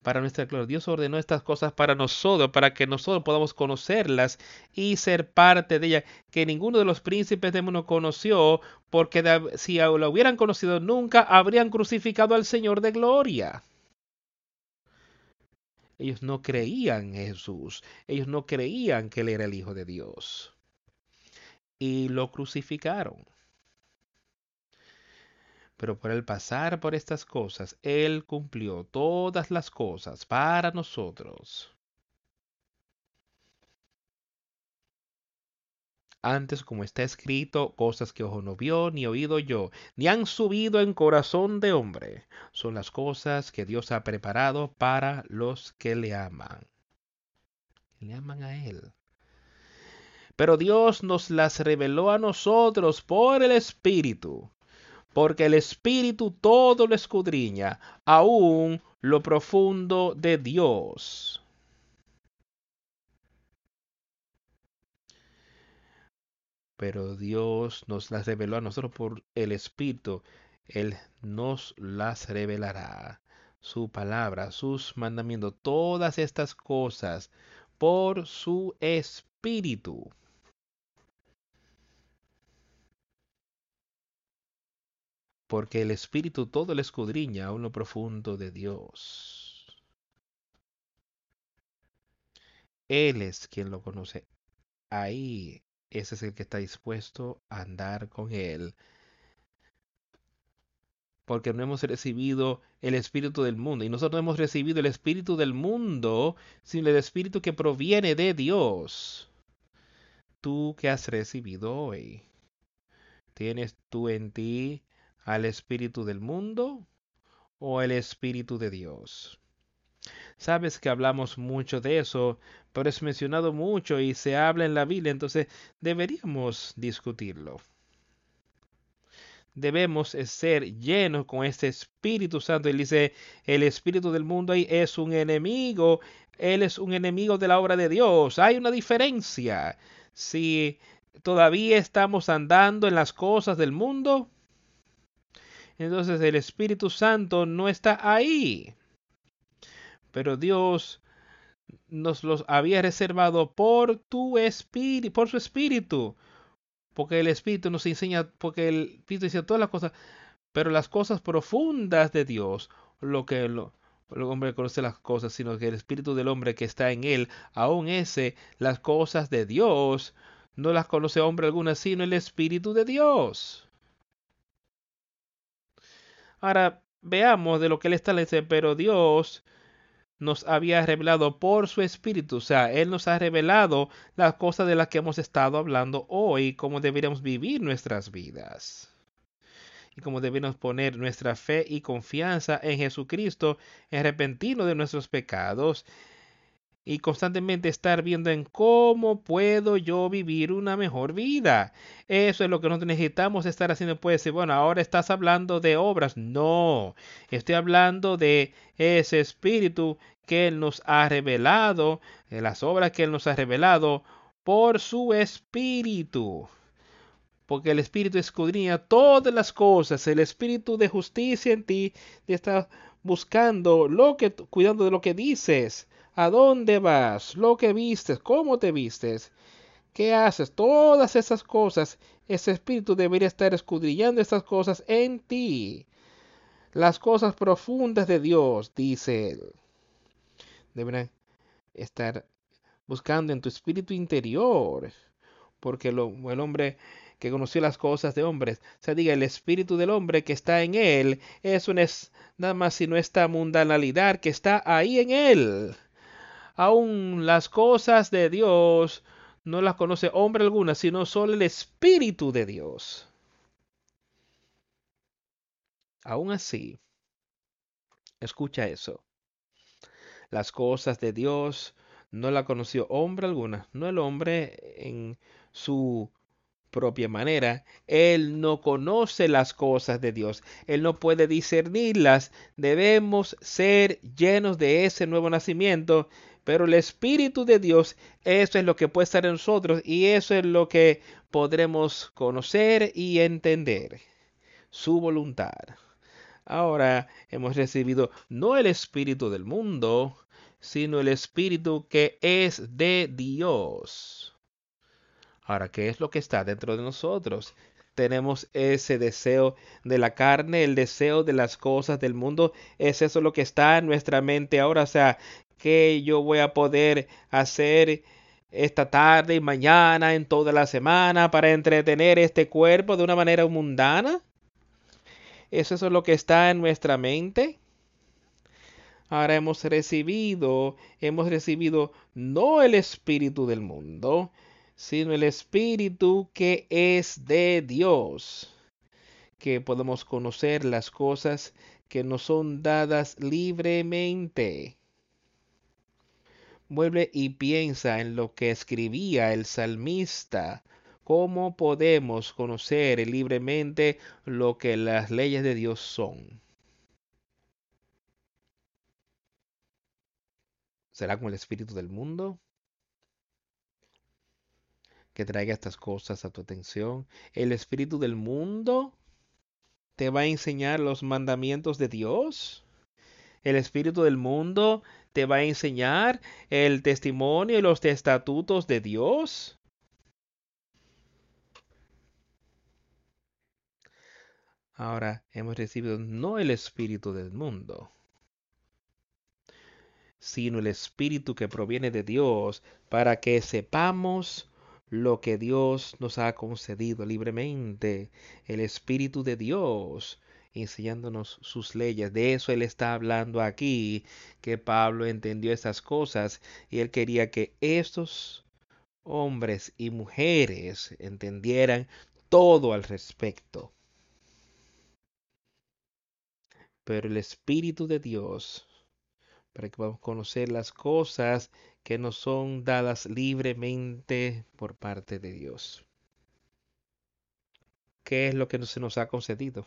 para nuestra gloria. Dios ordenó estas cosas para nosotros, para que nosotros podamos conocerlas y ser parte de ellas, que ninguno de los príncipes de mundo conoció, porque si lo hubieran conocido nunca habrían crucificado al Señor de gloria. Ellos no creían en Jesús, ellos no creían que Él era el Hijo de Dios. Y lo crucificaron. Pero por el pasar por estas cosas, Él cumplió todas las cosas para nosotros. Antes, como está escrito, cosas que ojo no vio, ni oído yo, ni han subido en corazón de hombre, son las cosas que Dios ha preparado para los que le aman. Le aman a Él. Pero Dios nos las reveló a nosotros por el Espíritu porque el Espíritu todo lo escudriña, aún lo profundo de Dios. Pero Dios nos las reveló a nosotros por el Espíritu. Él nos las revelará. Su palabra, sus mandamientos, todas estas cosas por su Espíritu. Porque el Espíritu todo le escudriña a lo profundo de Dios. Él es quien lo conoce. Ahí ese es el que está dispuesto a andar con Él. Porque no hemos recibido el Espíritu del mundo. Y nosotros no hemos recibido el Espíritu del mundo, sino el Espíritu que proviene de Dios. Tú que has recibido hoy. ¿Tienes tú en ti al espíritu del mundo o el espíritu de Dios. Sabes que hablamos mucho de eso, pero es mencionado mucho y se habla en la Biblia, entonces deberíamos discutirlo. debemos ser llenos con este Espíritu Santo. Él dice, el Espíritu del mundo ahí es un enemigo, Él es un enemigo de la obra de Dios. Hay una diferencia. Si todavía estamos andando en las cosas del mundo, entonces el Espíritu Santo no está ahí. Pero Dios nos los había reservado por tu espíritu, por su espíritu. Porque el espíritu nos enseña, porque el espíritu dice todas las cosas, pero las cosas profundas de Dios, lo que el hombre conoce las cosas, sino que el espíritu del hombre que está en él, aún ese, las cosas de Dios, no las conoce hombre alguna, sino el espíritu de Dios. Ahora veamos de lo que él diciendo, pero Dios nos había revelado por su espíritu. O sea, Él nos ha revelado las cosas de las que hemos estado hablando hoy, cómo deberíamos vivir nuestras vidas. Y cómo debemos poner nuestra fe y confianza en Jesucristo, en arrepentirnos de nuestros pecados y constantemente estar viendo en cómo puedo yo vivir una mejor vida. Eso es lo que nosotros necesitamos estar haciendo. Puede ser, bueno, ahora estás hablando de obras. No, estoy hablando de ese espíritu que Él nos ha revelado, de las obras que Él nos ha revelado por su espíritu. Porque el espíritu escudriña todas las cosas, el espíritu de justicia en ti está buscando lo que, cuidando de lo que dices a dónde vas, lo que vistes, cómo te vistes, qué haces, todas esas cosas, ese espíritu debería estar escudriñando estas cosas en ti. Las cosas profundas de Dios, dice él, deberán estar buscando en tu espíritu interior, porque el hombre que conoció las cosas de hombres, se diga el espíritu del hombre que está en él, eso no es nada más sino esta mundanalidad que está ahí en él aún las cosas de Dios no las conoce hombre alguna, sino solo el Espíritu de Dios. Aún así, escucha eso. Las cosas de Dios no la conoció hombre alguna, no el hombre en su propia manera. Él no conoce las cosas de Dios. Él no puede discernirlas. Debemos ser llenos de ese nuevo nacimiento pero el Espíritu de Dios, eso es lo que puede estar en nosotros y eso es lo que podremos conocer y entender. Su voluntad. Ahora hemos recibido no el Espíritu del mundo, sino el Espíritu que es de Dios. Ahora, ¿qué es lo que está dentro de nosotros? tenemos ese deseo de la carne, el deseo de las cosas del mundo. Es eso lo que está en nuestra mente ahora. O sea, que yo voy a poder hacer esta tarde y mañana, en toda la semana, para entretener este cuerpo de una manera mundana? ¿Eso es lo que está en nuestra mente? Ahora hemos recibido, hemos recibido no el espíritu del mundo, sino el espíritu que es de Dios, que podemos conocer las cosas que nos son dadas libremente. Vuelve y piensa en lo que escribía el salmista. ¿Cómo podemos conocer libremente lo que las leyes de Dios son? ¿Será con el espíritu del mundo? que traiga estas cosas a tu atención. El espíritu del mundo te va a enseñar los mandamientos de Dios. El espíritu del mundo te va a enseñar el testimonio y los estatutos de Dios. Ahora hemos recibido no el espíritu del mundo, sino el espíritu que proviene de Dios para que sepamos lo que Dios nos ha concedido libremente, el Espíritu de Dios enseñándonos sus leyes. De eso él está hablando aquí, que Pablo entendió esas cosas y él quería que estos hombres y mujeres entendieran todo al respecto. Pero el Espíritu de Dios, para que podamos conocer las cosas que nos son dadas libremente por parte de Dios. ¿qué es lo que se nos ha concedido?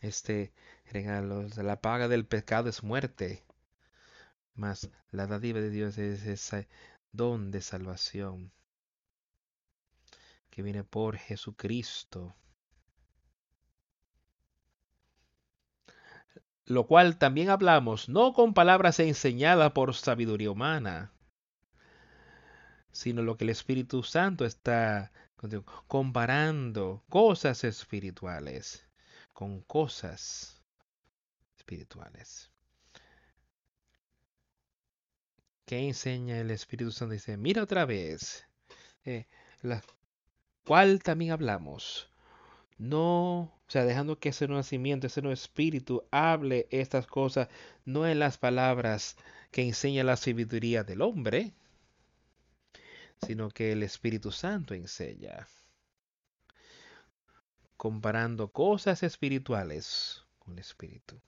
Este regalo, la paga del pecado es muerte, mas la dádiva de Dios es ese don de salvación que viene por Jesucristo. Lo cual también hablamos, no con palabras enseñadas por sabiduría humana, sino lo que el Espíritu Santo está comparando cosas espirituales con cosas espirituales. ¿Qué enseña el Espíritu Santo? Dice, mira otra vez, eh, la cual también hablamos. No, o sea, dejando que ese nacimiento, ese nuevo espíritu hable estas cosas, no en las palabras que enseña la sabiduría del hombre, sino que el Espíritu Santo enseña comparando cosas espirituales con el Espíritu.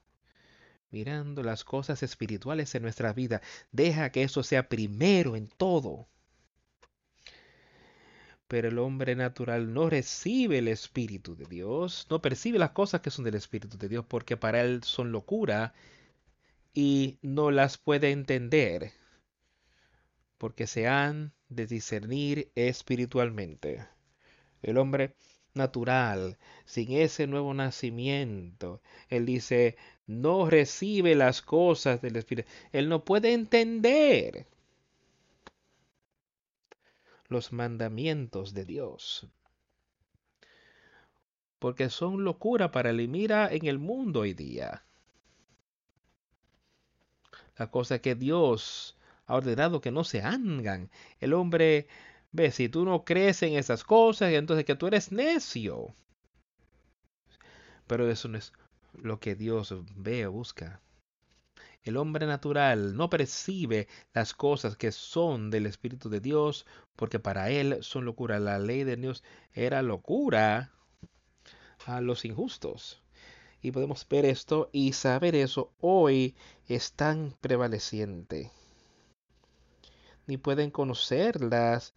Mirando las cosas espirituales en nuestra vida, deja que eso sea primero en todo. Pero el hombre natural no recibe el Espíritu de Dios, no percibe las cosas que son del Espíritu de Dios, porque para él son locura y no las puede entender, porque se han de discernir espiritualmente. El hombre natural, sin ese nuevo nacimiento. Él dice, no recibe las cosas del Espíritu. Él no puede entender los mandamientos de Dios. Porque son locura para él. Mira en el mundo hoy día. La cosa que Dios ha ordenado que no se hagan. El hombre Ve, si tú no crees en esas cosas, entonces que tú eres necio. Pero eso no es lo que Dios ve o busca. El hombre natural no percibe las cosas que son del Espíritu de Dios porque para él son locura. La ley de Dios era locura a los injustos. Y podemos ver esto y saber eso hoy es tan prevaleciente. Ni pueden conocerlas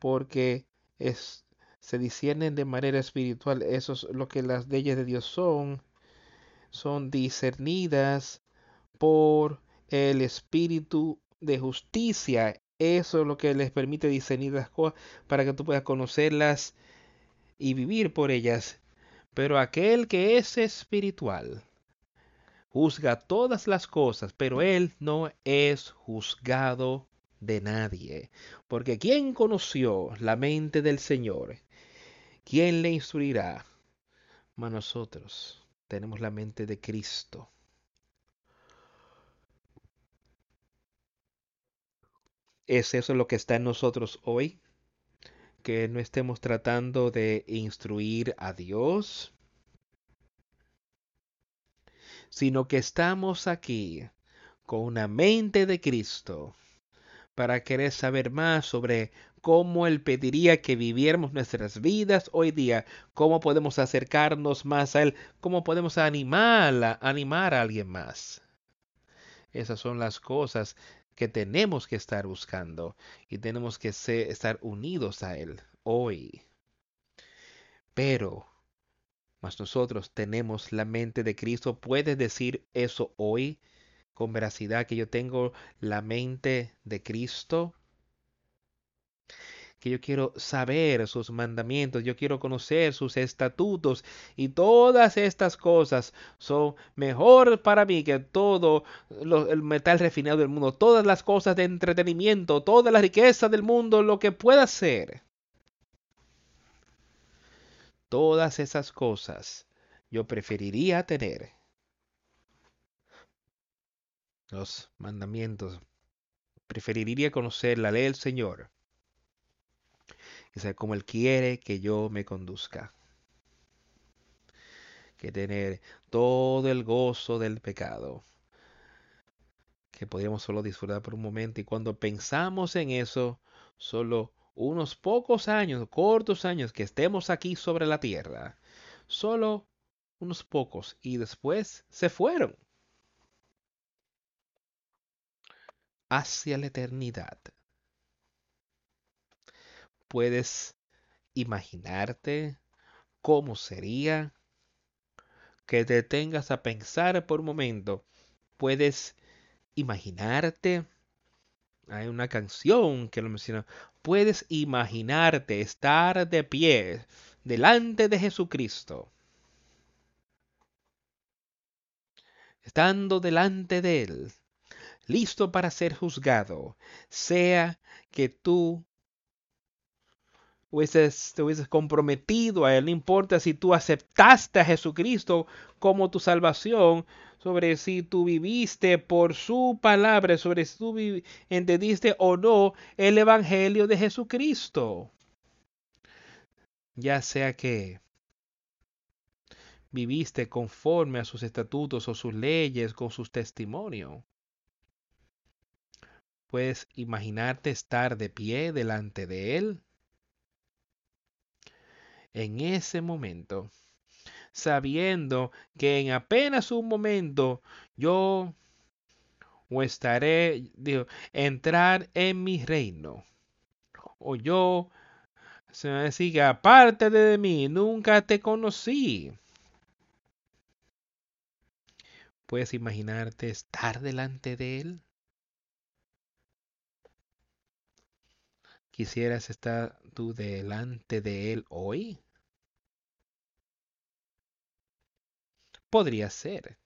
porque es, se disciernen de manera espiritual. Eso es lo que las leyes de Dios son. Son discernidas por el espíritu de justicia. Eso es lo que les permite discernir las cosas para que tú puedas conocerlas y vivir por ellas. Pero aquel que es espiritual juzga todas las cosas, pero él no es juzgado de nadie. Porque ¿quién conoció la mente del Señor? ¿Quién le instruirá? Mas nosotros tenemos la mente de Cristo. ¿Es eso lo que está en nosotros hoy? Que no estemos tratando de instruir a Dios, sino que estamos aquí con una mente de Cristo para querer saber más sobre cómo Él pediría que viviéramos nuestras vidas hoy día, cómo podemos acercarnos más a Él, cómo podemos animar, animar a alguien más. Esas son las cosas que tenemos que estar buscando y tenemos que estar unidos a Él hoy. Pero, más nosotros tenemos la mente de Cristo. ¿Puedes decir eso hoy? Con veracidad que yo tengo la mente de Cristo, que yo quiero saber sus mandamientos, yo quiero conocer sus estatutos y todas estas cosas son mejor para mí que todo el metal refinado del mundo, todas las cosas de entretenimiento, toda la riqueza del mundo, lo que pueda ser. Todas esas cosas yo preferiría tener los mandamientos. Preferiría conocer la ley del Señor y saber cómo Él quiere que yo me conduzca. Que tener todo el gozo del pecado que podríamos solo disfrutar por un momento. Y cuando pensamos en eso, solo unos pocos años, cortos años que estemos aquí sobre la tierra, solo unos pocos, y después se fueron. Hacia la eternidad. Puedes imaginarte cómo sería? Que te tengas a pensar por un momento. ¿Puedes imaginarte? Hay una canción que lo menciona. Puedes imaginarte estar de pie delante de Jesucristo. Estando delante de Él, listo para ser juzgado, sea que tú hubieses, te hubieses comprometido a Él, no importa si tú aceptaste a Jesucristo como tu salvación, sobre si tú viviste por su palabra, sobre si tú entendiste o no el Evangelio de Jesucristo. Ya sea que viviste conforme a sus estatutos o sus leyes, con sus testimonios. Puedes imaginarte estar de pie delante de Él en ese momento, sabiendo que en apenas un momento yo o estaré, digo, entrar en mi reino, o yo se me que aparte de mí, nunca te conocí. ¿Puedes imaginarte estar delante de Él? ¿Quisieras estar tú delante de Él hoy? Podría ser.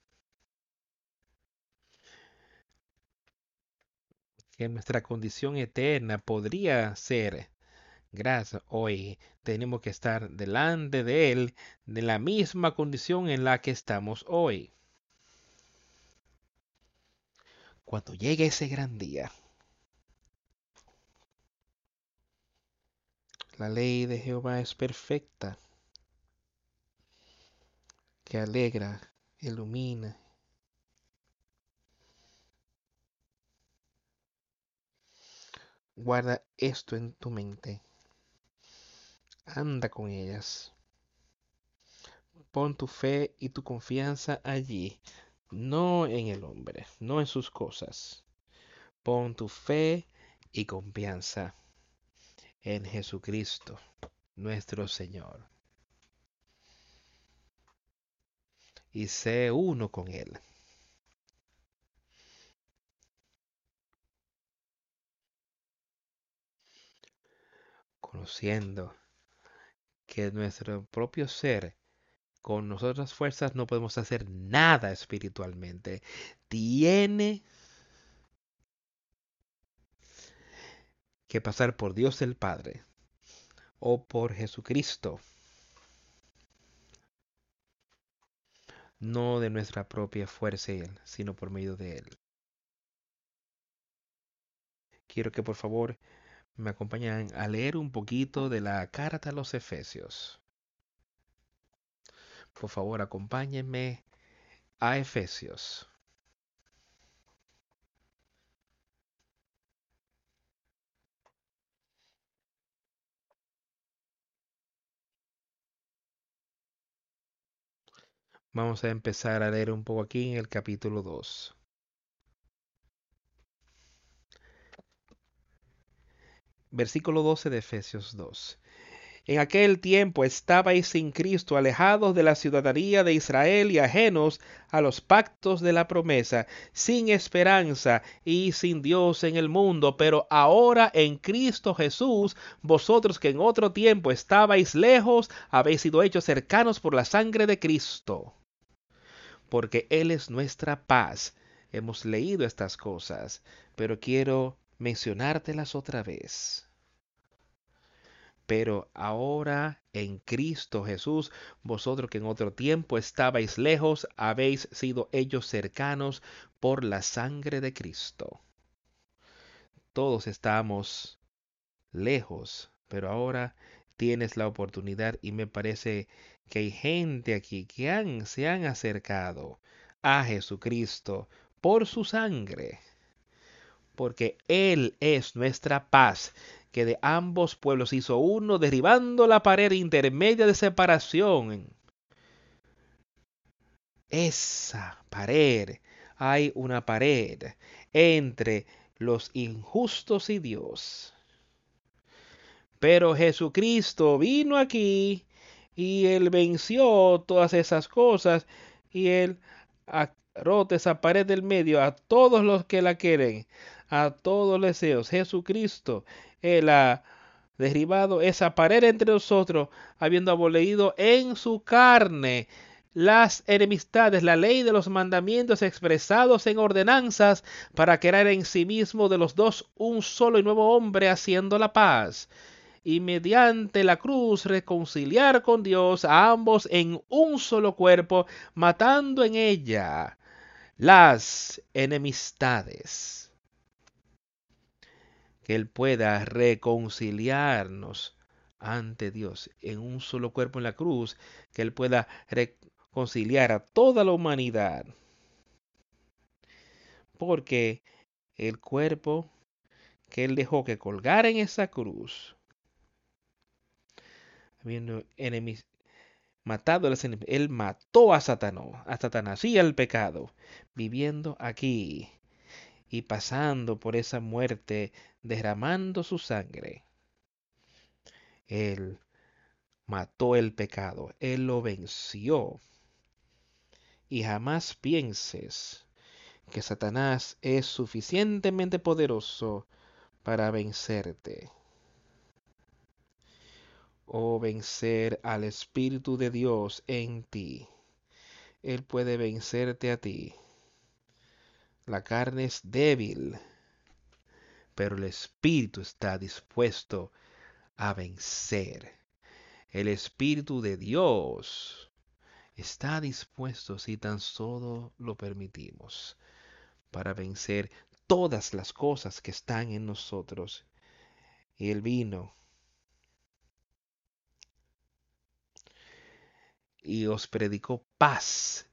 Que nuestra condición eterna podría ser. Gracias. Hoy tenemos que estar delante de Él de la misma condición en la que estamos hoy. Cuando llegue ese gran día, La ley de Jehová es perfecta, que alegra, ilumina. Guarda esto en tu mente. Anda con ellas. Pon tu fe y tu confianza allí, no en el hombre, no en sus cosas. Pon tu fe y confianza en Jesucristo, nuestro Señor. Y sé uno con Él. Conociendo que nuestro propio ser, con nuestras fuerzas no podemos hacer nada espiritualmente. Tiene que pasar por Dios el Padre o por Jesucristo, no de nuestra propia fuerza, sino por medio de Él. Quiero que por favor me acompañen a leer un poquito de la carta a los Efesios. Por favor, acompáñenme a Efesios. Vamos a empezar a leer un poco aquí en el capítulo 2. Versículo 12 de Efesios 2. En aquel tiempo estabais sin Cristo, alejados de la ciudadanía de Israel y ajenos a los pactos de la promesa, sin esperanza y sin Dios en el mundo. Pero ahora en Cristo Jesús, vosotros que en otro tiempo estabais lejos, habéis sido hechos cercanos por la sangre de Cristo porque Él es nuestra paz. Hemos leído estas cosas, pero quiero mencionártelas otra vez. Pero ahora en Cristo Jesús, vosotros que en otro tiempo estabais lejos, habéis sido ellos cercanos por la sangre de Cristo. Todos estamos lejos, pero ahora tienes la oportunidad y me parece que hay gente aquí que se han acercado a Jesucristo por su sangre, porque Él es nuestra paz, que de ambos pueblos hizo uno, derribando la pared intermedia de separación. Esa pared, hay una pared entre los injustos y Dios Pero Jesucristo vino aquí y él venció todas esas cosas y él roto esa pared del medio a todos los que la quieren, a todos los deseos. Jesucristo, él ha derribado esa pared entre nosotros, habiendo abolido en su carne las enemistades, la ley de los mandamientos expresados en ordenanzas para crear en sí mismo de los dos un solo y nuevo hombre haciendo la paz y mediante la cruz reconciliar con Dios a ambos en un solo cuerpo, matando en ella las enemistades. Que Él pueda reconciliarnos ante Dios en un solo cuerpo en la cruz, que Él pueda reconciliar a toda la humanidad. Porque el cuerpo que Él dejó que colgar en esa cruz habiendo matado a los enemigos. Él mató a Satanás, a Satanás y al pecado, viviendo aquí y pasando por esa muerte, derramando su sangre. Él mató el pecado, Él lo venció. Y jamás pienses que Satanás es suficientemente poderoso para vencerte o vencer al Espíritu de Dios en ti. Él puede vencerte a ti. La carne es débil, pero el Espíritu está dispuesto a vencer. El Espíritu de Dios está dispuesto, si tan solo lo permitimos, para vencer todas las cosas que están en nosotros. Y Él vino y os predicó paz.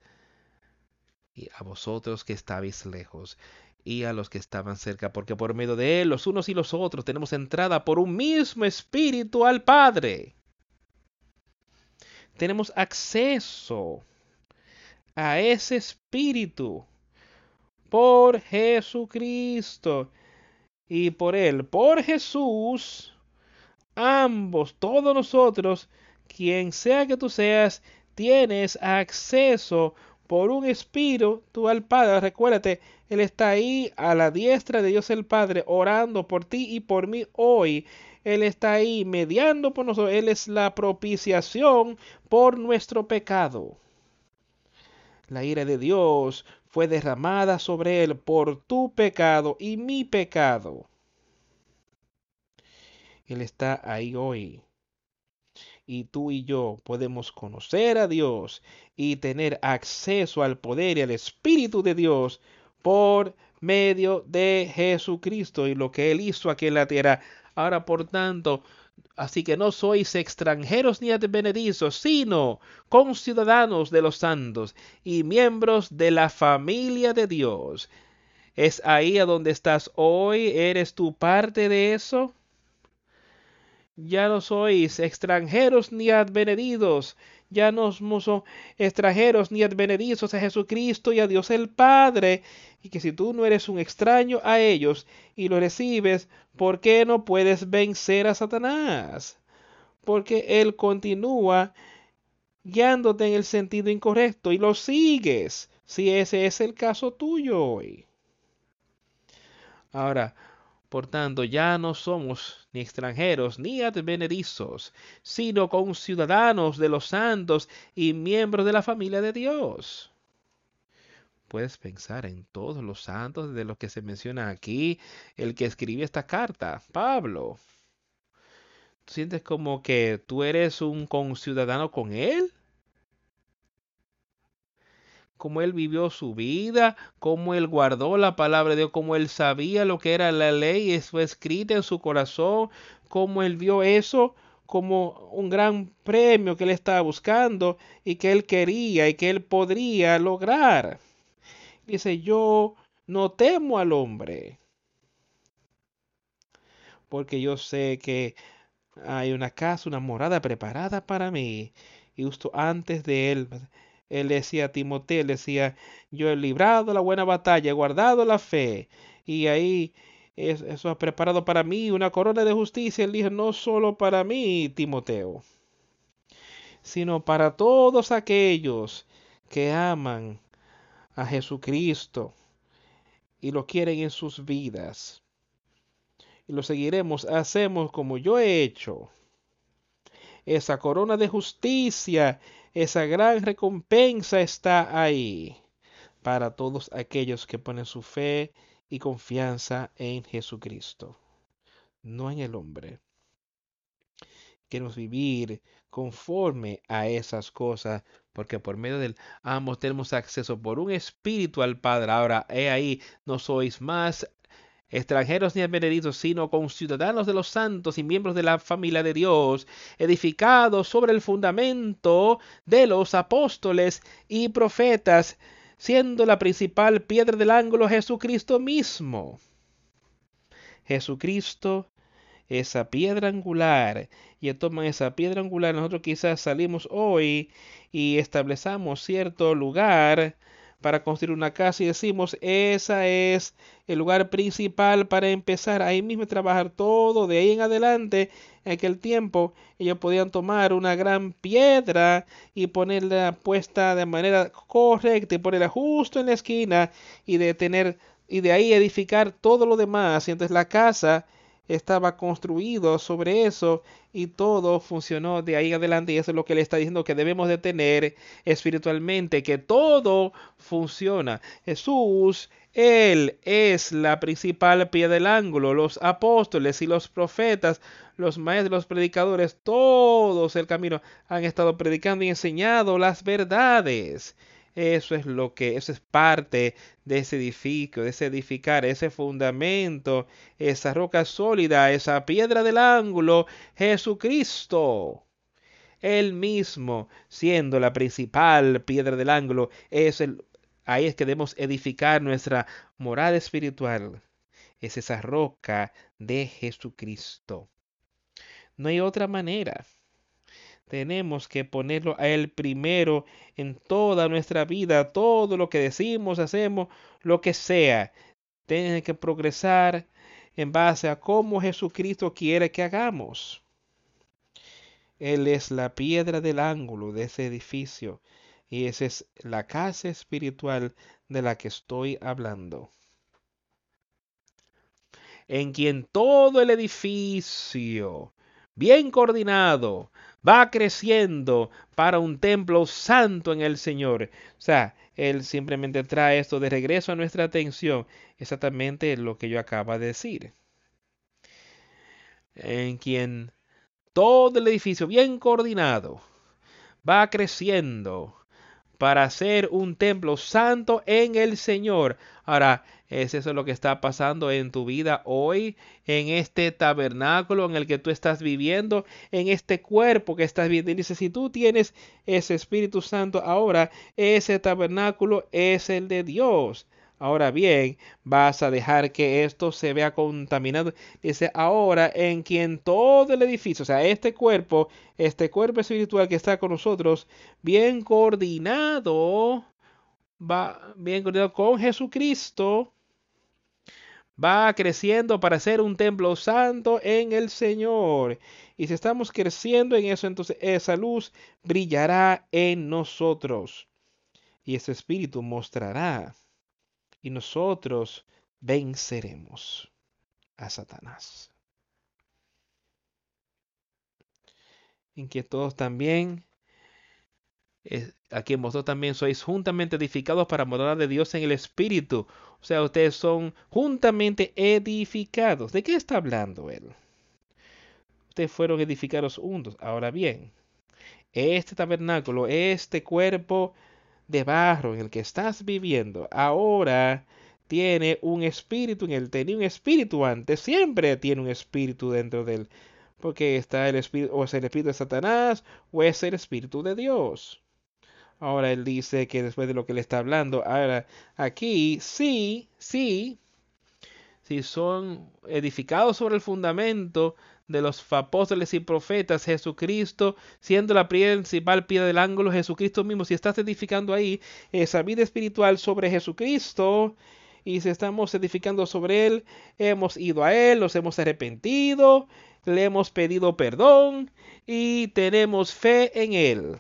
Y a vosotros que estabais lejos y a los que estaban cerca, porque por medio de él los unos y los otros tenemos entrada por un mismo espíritu al Padre. Tenemos acceso a ese espíritu por Jesucristo y por él, por Jesús, ambos, todos nosotros, quien sea que tú seas, tienes acceso por un espíritu al Padre. Recuérdate, Él está ahí a la diestra de Dios el Padre, orando por ti y por mí hoy. Él está ahí mediando por nosotros. Él es la propiciación por nuestro pecado. La ira de Dios fue derramada sobre Él por tu pecado y mi pecado. Él está ahí hoy y tú y yo podemos conocer a Dios y tener acceso al poder y al Espíritu de Dios por medio de Jesucristo y lo que Él hizo aquí en la tierra. Ahora, por tanto, así que no sois extranjeros ni advenedizos, sino conciudadanos de los santos y miembros de la familia de Dios. ¿Es ahí a donde estás hoy? ¿Eres tú parte de eso? Ya no sois extranjeros ni advenedidos, ya no somos extranjeros ni advenedizos a Jesucristo y a Dios el Padre, y que si tú no eres un extraño a ellos y lo recibes, ¿por qué no puedes vencer a Satanás? Porque Él continúa guiándote en el sentido incorrecto y lo sigues, si ese es el caso tuyo hoy. Ahora, por tanto, ya no somos ni extranjeros ni advenedizos, sino conciudadanos de los santos y miembros de la familia de Dios. Puedes pensar en todos los santos de los que se menciona aquí, el que escribió esta carta, Pablo. ¿Tú sientes como que tú eres un conciudadano con él? Cómo él vivió su vida, cómo él guardó la palabra de Dios, cómo él sabía lo que era la ley, eso escrita en su corazón, cómo él vio eso como un gran premio que él estaba buscando y que él quería y que él podría lograr. Dice, yo no temo al hombre, porque yo sé que hay una casa, una morada preparada para mí, y justo antes de él él decía a Timoteo, decía, yo he librado la buena batalla, he guardado la fe. Y ahí eso ha preparado para mí una corona de justicia. Él dijo, no solo para mí, Timoteo, sino para todos aquellos que aman a Jesucristo y lo quieren en sus vidas. Y lo seguiremos, hacemos como yo he hecho. Esa corona de justicia, esa gran recompensa está ahí para todos aquellos que ponen su fe y confianza en Jesucristo, no en el hombre. Queremos vivir conforme a esas cosas, porque por medio del ambos tenemos acceso por un espíritu al Padre. Ahora, he ahí, no sois más extranjeros ni advenedizos, sino conciudadanos de los santos y miembros de la familia de Dios, edificados sobre el fundamento de los apóstoles y profetas, siendo la principal piedra del ángulo Jesucristo mismo. Jesucristo, esa piedra angular, y toman esa piedra angular, nosotros quizás salimos hoy y establecemos cierto lugar para construir una casa y decimos, esa es el lugar principal para empezar ahí mismo trabajar todo de ahí en adelante. En aquel tiempo ellos podían tomar una gran piedra y ponerla puesta de manera correcta y ponerla justo en la esquina y de tener y de ahí edificar todo lo demás. Y entonces la casa estaba construido sobre eso y todo funcionó de ahí adelante y eso es lo que le está diciendo que debemos de tener espiritualmente, que todo funciona. Jesús, Él es la principal pie del ángulo, los apóstoles y los profetas, los maestros, los predicadores, todos el camino han estado predicando y enseñado las verdades. Eso es lo que, eso es parte de ese edificio, de ese edificar, ese fundamento, esa roca sólida, esa piedra del ángulo, Jesucristo. Él mismo, siendo la principal piedra del ángulo, es el, ahí es que debemos edificar nuestra morada espiritual. Es esa roca de Jesucristo. No hay otra manera tenemos que ponerlo a Él primero en toda nuestra vida, todo lo que decimos, hacemos, lo que sea. Tiene que progresar en base a cómo Jesucristo quiere que hagamos. Él es la piedra del ángulo de ese edificio y esa es la casa espiritual de la que estoy hablando. En quien todo el edificio, bien coordinado, va creciendo para un templo santo en el Señor. O sea, Él simplemente trae esto de regreso a nuestra atención, exactamente lo que yo acabo de decir. En quien todo el edificio bien coordinado va creciendo para ser un templo santo en el Señor. Ahora, ¿es eso lo que está pasando en tu vida hoy, en este tabernáculo en el que tú estás viviendo, en este cuerpo que estás viviendo? Dice, si tú tienes ese Espíritu Santo ahora, ese tabernáculo es el de Dios. Ahora bien, vas a dejar que esto se vea contaminado. Dice, ahora en quien todo el edificio, o sea, este cuerpo, este cuerpo espiritual que está con nosotros, bien coordinado, va bien coordinado con Jesucristo, va creciendo para ser un templo santo en el Señor. Y si estamos creciendo en eso, entonces esa luz brillará en nosotros. Y ese espíritu mostrará y nosotros venceremos a Satanás. Todos también, eh, a quien vosotros también sois juntamente edificados para morar de Dios en el Espíritu. O sea, ustedes son juntamente edificados. ¿De qué está hablando él? Ustedes fueron edificados juntos. Ahora bien, este tabernáculo, este cuerpo de barro en el que estás viviendo ahora tiene un espíritu en él. Tenía un espíritu antes, siempre tiene un espíritu dentro de él. Porque está el espíritu, o es el espíritu de Satanás, o es el espíritu de Dios. Ahora él dice que después de lo que le está hablando, ahora aquí sí, sí, si son edificados sobre el fundamento de los apóstoles y profetas, Jesucristo, siendo la principal piedra del ángulo, Jesucristo mismo, si estás edificando ahí esa vida espiritual sobre Jesucristo, Y si estamos edificando sobre Él, hemos ido a Él, nos hemos arrepentido, le hemos pedido perdón y tenemos fe en Él.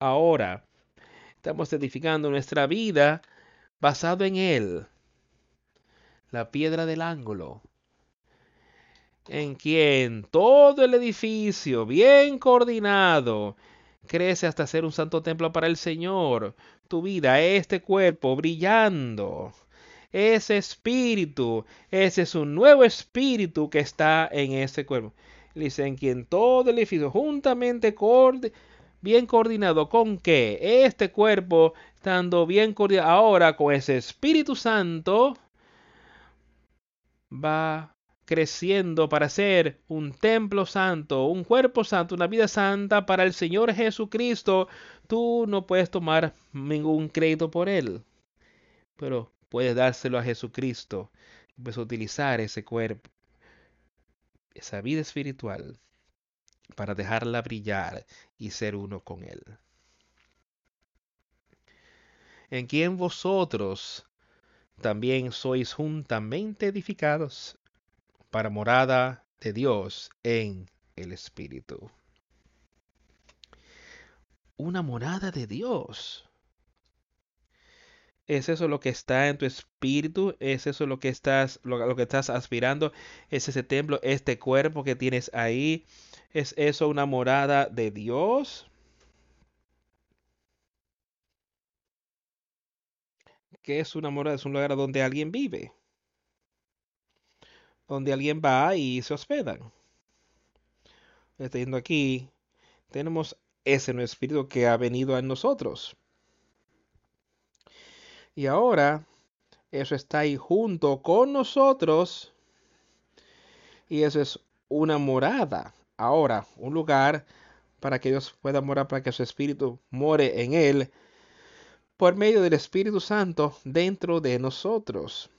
Ahora, estamos edificando nuestra vida basado en Él, la piedra del ángulo, en quien todo el edificio bien coordinado crece hasta ser un santo templo para el Señor. Tu vida, este cuerpo brillando, ese espíritu, ese es un nuevo espíritu que está en ese cuerpo. Dice, en quien todo el edificio juntamente bien coordinado con que este cuerpo estando bien coordinado. Ahora con ese Espíritu Santo va creciendo para ser un templo santo, un cuerpo santo, una vida santa para el Señor Jesucristo, tú no puedes tomar ningún crédito por él, pero puedes dárselo a Jesucristo, puedes utilizar ese cuerpo, esa vida espiritual para dejarla brillar y ser uno con él. En quien vosotros también sois juntamente edificados para morada de Dios en el Espíritu. Una morada de Dios. ¿Es eso lo que está en tu espíritu? ¿Es eso lo que estás, lo, que estás aspirando? ¿Es ese templo, este cuerpo que tienes ahí? ¿Es eso una morada de Dios? ¿Qué es una morada? Es un lugar donde alguien vive donde alguien va y se hospedan. Estoy aquí, tenemos ese nuevo espíritu que ha venido a nosotros. Y ahora, eso está ahí junto con nosotros. Y eso es una morada. Ahora, un lugar para que Dios pueda morar, para que su espíritu more en él, por medio del Espíritu Santo dentro de nosotros.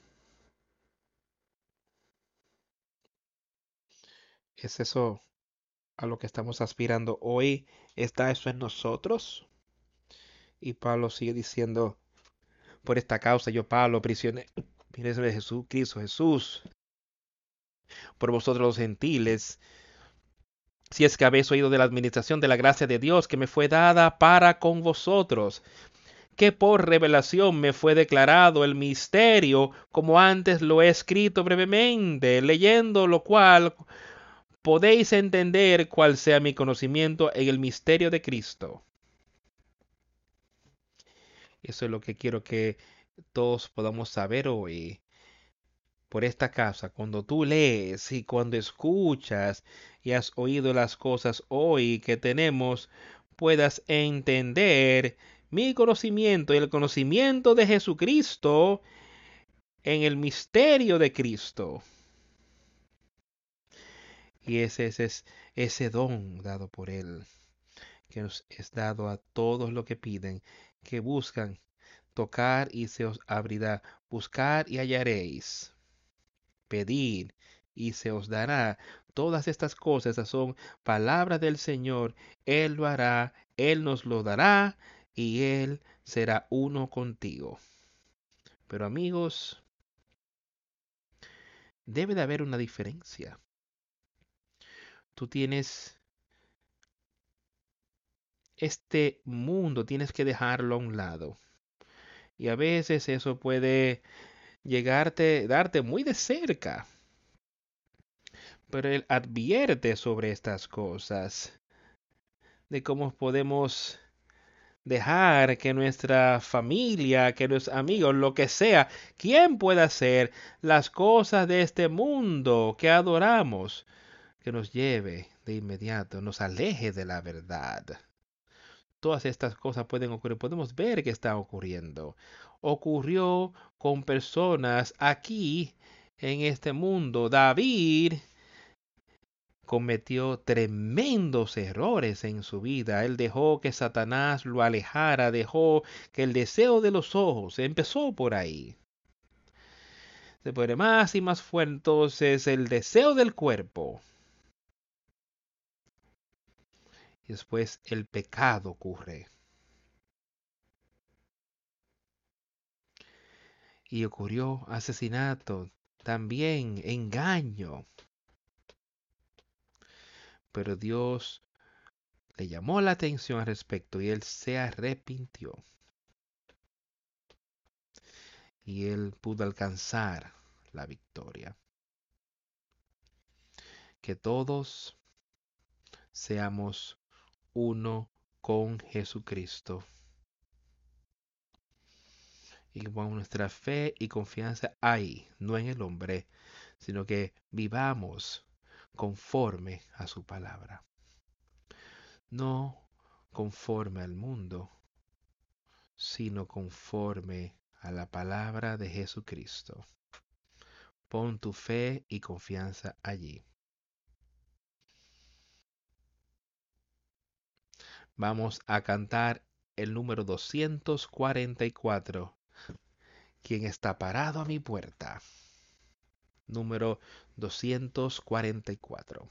¿Es eso a lo que estamos aspirando hoy? ¿Está eso en nosotros? Y Pablo sigue diciendo, por esta causa yo, Pablo, prisionero, de Jesús, Cristo Jesús, por vosotros los gentiles, si es que habéis oído de la administración de la gracia de Dios que me fue dada para con vosotros, que por revelación me fue declarado el misterio, como antes lo he escrito brevemente, leyendo lo cual podéis entender cuál sea mi conocimiento en el misterio de Cristo. Eso es lo que quiero que todos podamos saber hoy. Por esta casa, cuando tú lees y cuando escuchas y has oído las cosas hoy que tenemos, puedas entender mi conocimiento y el conocimiento de Jesucristo en el misterio de Cristo. Y ese, es ese don dado por Él, que nos es dado a todos los que piden, que buscan tocar y se os abrirá, buscar y hallaréis, pedir y se os dará. Todas estas cosas son palabras del Señor. Él lo hará, Él nos lo dará y Él será uno contigo. Pero amigos, debe de haber una diferencia tú tienes este mundo, tienes que dejarlo a un lado. Y a veces eso puede llegarte, darte muy de cerca. Pero él advierte sobre estas cosas, de cómo podemos dejar que nuestra familia, que nuestros amigos, lo que sea, quien pueda hacer las cosas de este mundo que adoramos, que nos lleve de inmediato, nos aleje de la verdad. Todas estas cosas pueden ocurrir, podemos ver que está ocurriendo. Ocurrió con personas aquí en este mundo. David cometió tremendos errores en su vida. Él dejó que Satanás lo alejara, dejó que el deseo de los ojos empezó por ahí. Se pone más y más fuerte entonces el deseo del cuerpo después el pecado ocurre. Y ocurrió asesinato, también engaño. Pero Dios le llamó la atención al respecto y él se arrepintió. Y él pudo alcanzar la victoria. Que todos seamos uno con Jesucristo. Y con nuestra fe y confianza ahí, no en el hombre, sino que vivamos conforme a su palabra. No conforme al mundo, sino conforme a la palabra de Jesucristo. Pon tu fe y confianza allí. Vamos a cantar el número 244. Quien está parado a mi puerta. Número 244.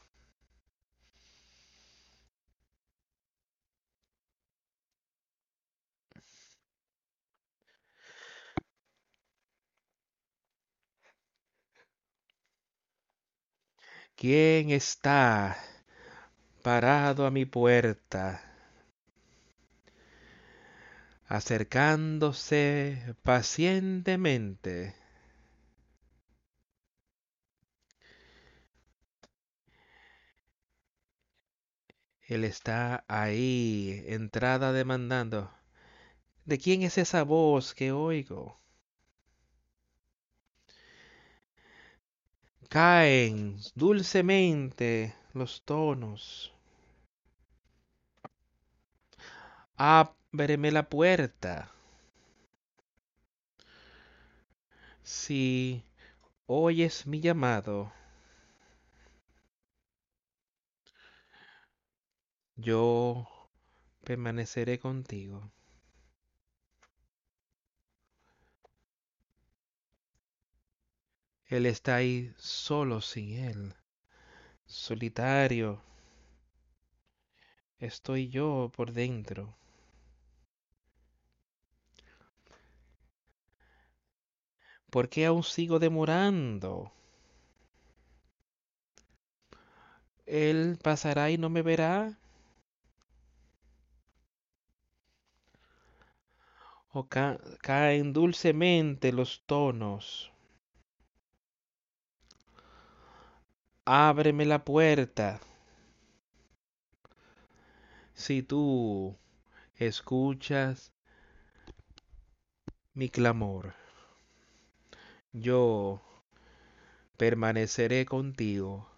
¿Quién está parado a mi puerta? Acercándose pacientemente. Él está ahí, entrada demandando. ¿De quién es esa voz que oigo? Caen dulcemente los tonos. Ábreme la puerta. Si oyes mi llamado, yo permaneceré contigo. Él está ahí solo sin Él, solitario. Estoy yo por dentro. ¿Por qué aún sigo demorando? Él pasará y no me verá. O caen dulcemente los tonos. Ábreme la puerta. Si tú escuchas mi clamor yo permaneceré contigo.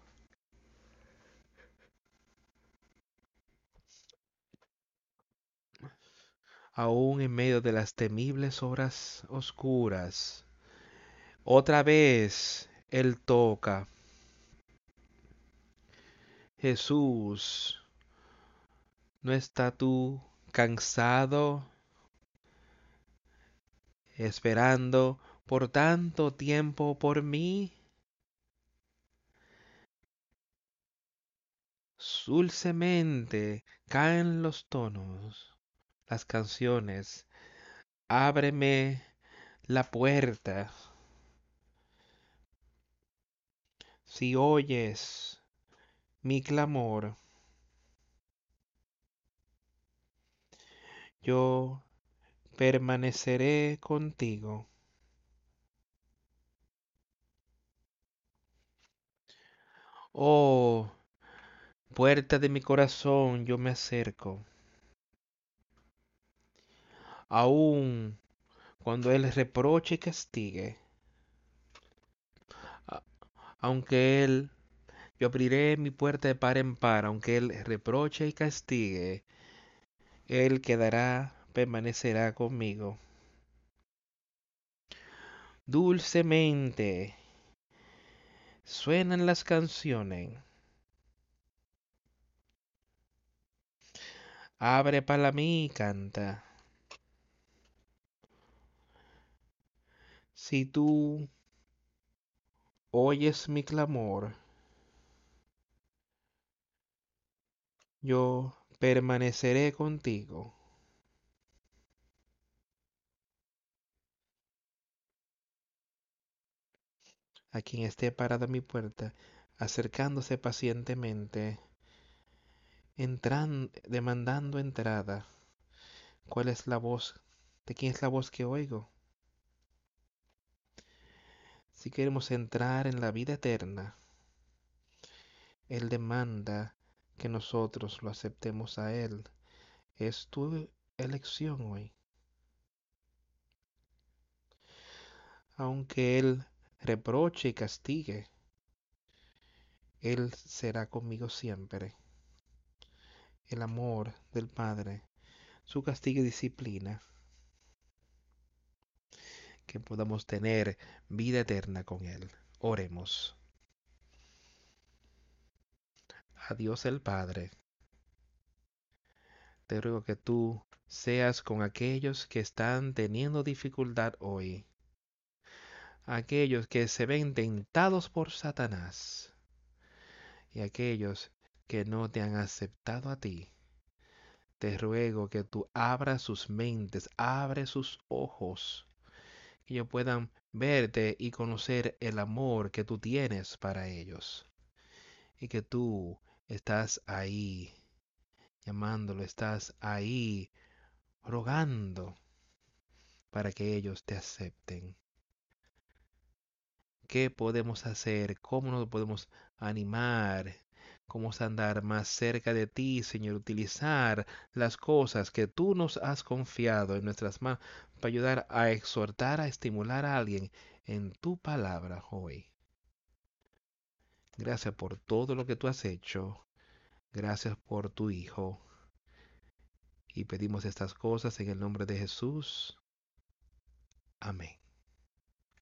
Aún en medio de las temibles horas oscuras, otra vez Él toca. Jesús, ¿no estás tú cansado esperando por tanto tiempo por mí. Dulcemente caen los tonos, las canciones. Ábreme la puerta. Si oyes mi clamor, yo permaneceré contigo. Oh, puerta de mi corazón, yo me acerco. Aún cuando Él reproche y castigue, aunque Él, yo abriré mi puerta de par en par, aunque Él reproche y castigue, Él quedará, permanecerá conmigo. Dulcemente suenan las canciones. Abre para mí y canta. Si tú oyes mi clamor, yo permaneceré contigo. A quien esté parado a mi puerta, acercándose pacientemente, entrando, demandando entrada. ¿Cuál es la voz? ¿De quién es la voz que oigo? Si queremos entrar en la vida eterna, Él demanda que nosotros lo aceptemos a Él. Es tu elección hoy. Aunque Él reproche y castigue, Él será conmigo siempre. El amor del Padre, su castigo y disciplina, que podamos tener vida eterna con Él. Oremos. A Dios el Padre, te ruego que tú seas con aquellos que están teniendo dificultad hoy aquellos que se ven tentados por Satanás y aquellos que no te han aceptado a ti. Te ruego que tú abras sus mentes, abre sus ojos, que ellos puedan verte y conocer el amor que tú tienes para ellos. Y que tú estás ahí, llamándolo, estás ahí, rogando para que ellos te acepten qué podemos hacer, cómo nos podemos animar, cómo andar más cerca de ti, Señor, utilizar las cosas que tú nos has confiado en nuestras manos para ayudar a exhortar, a estimular a alguien en tu palabra hoy. Gracias por todo lo que tú has hecho. Gracias por tu Hijo. Y pedimos estas cosas en el nombre de Jesús. Amén.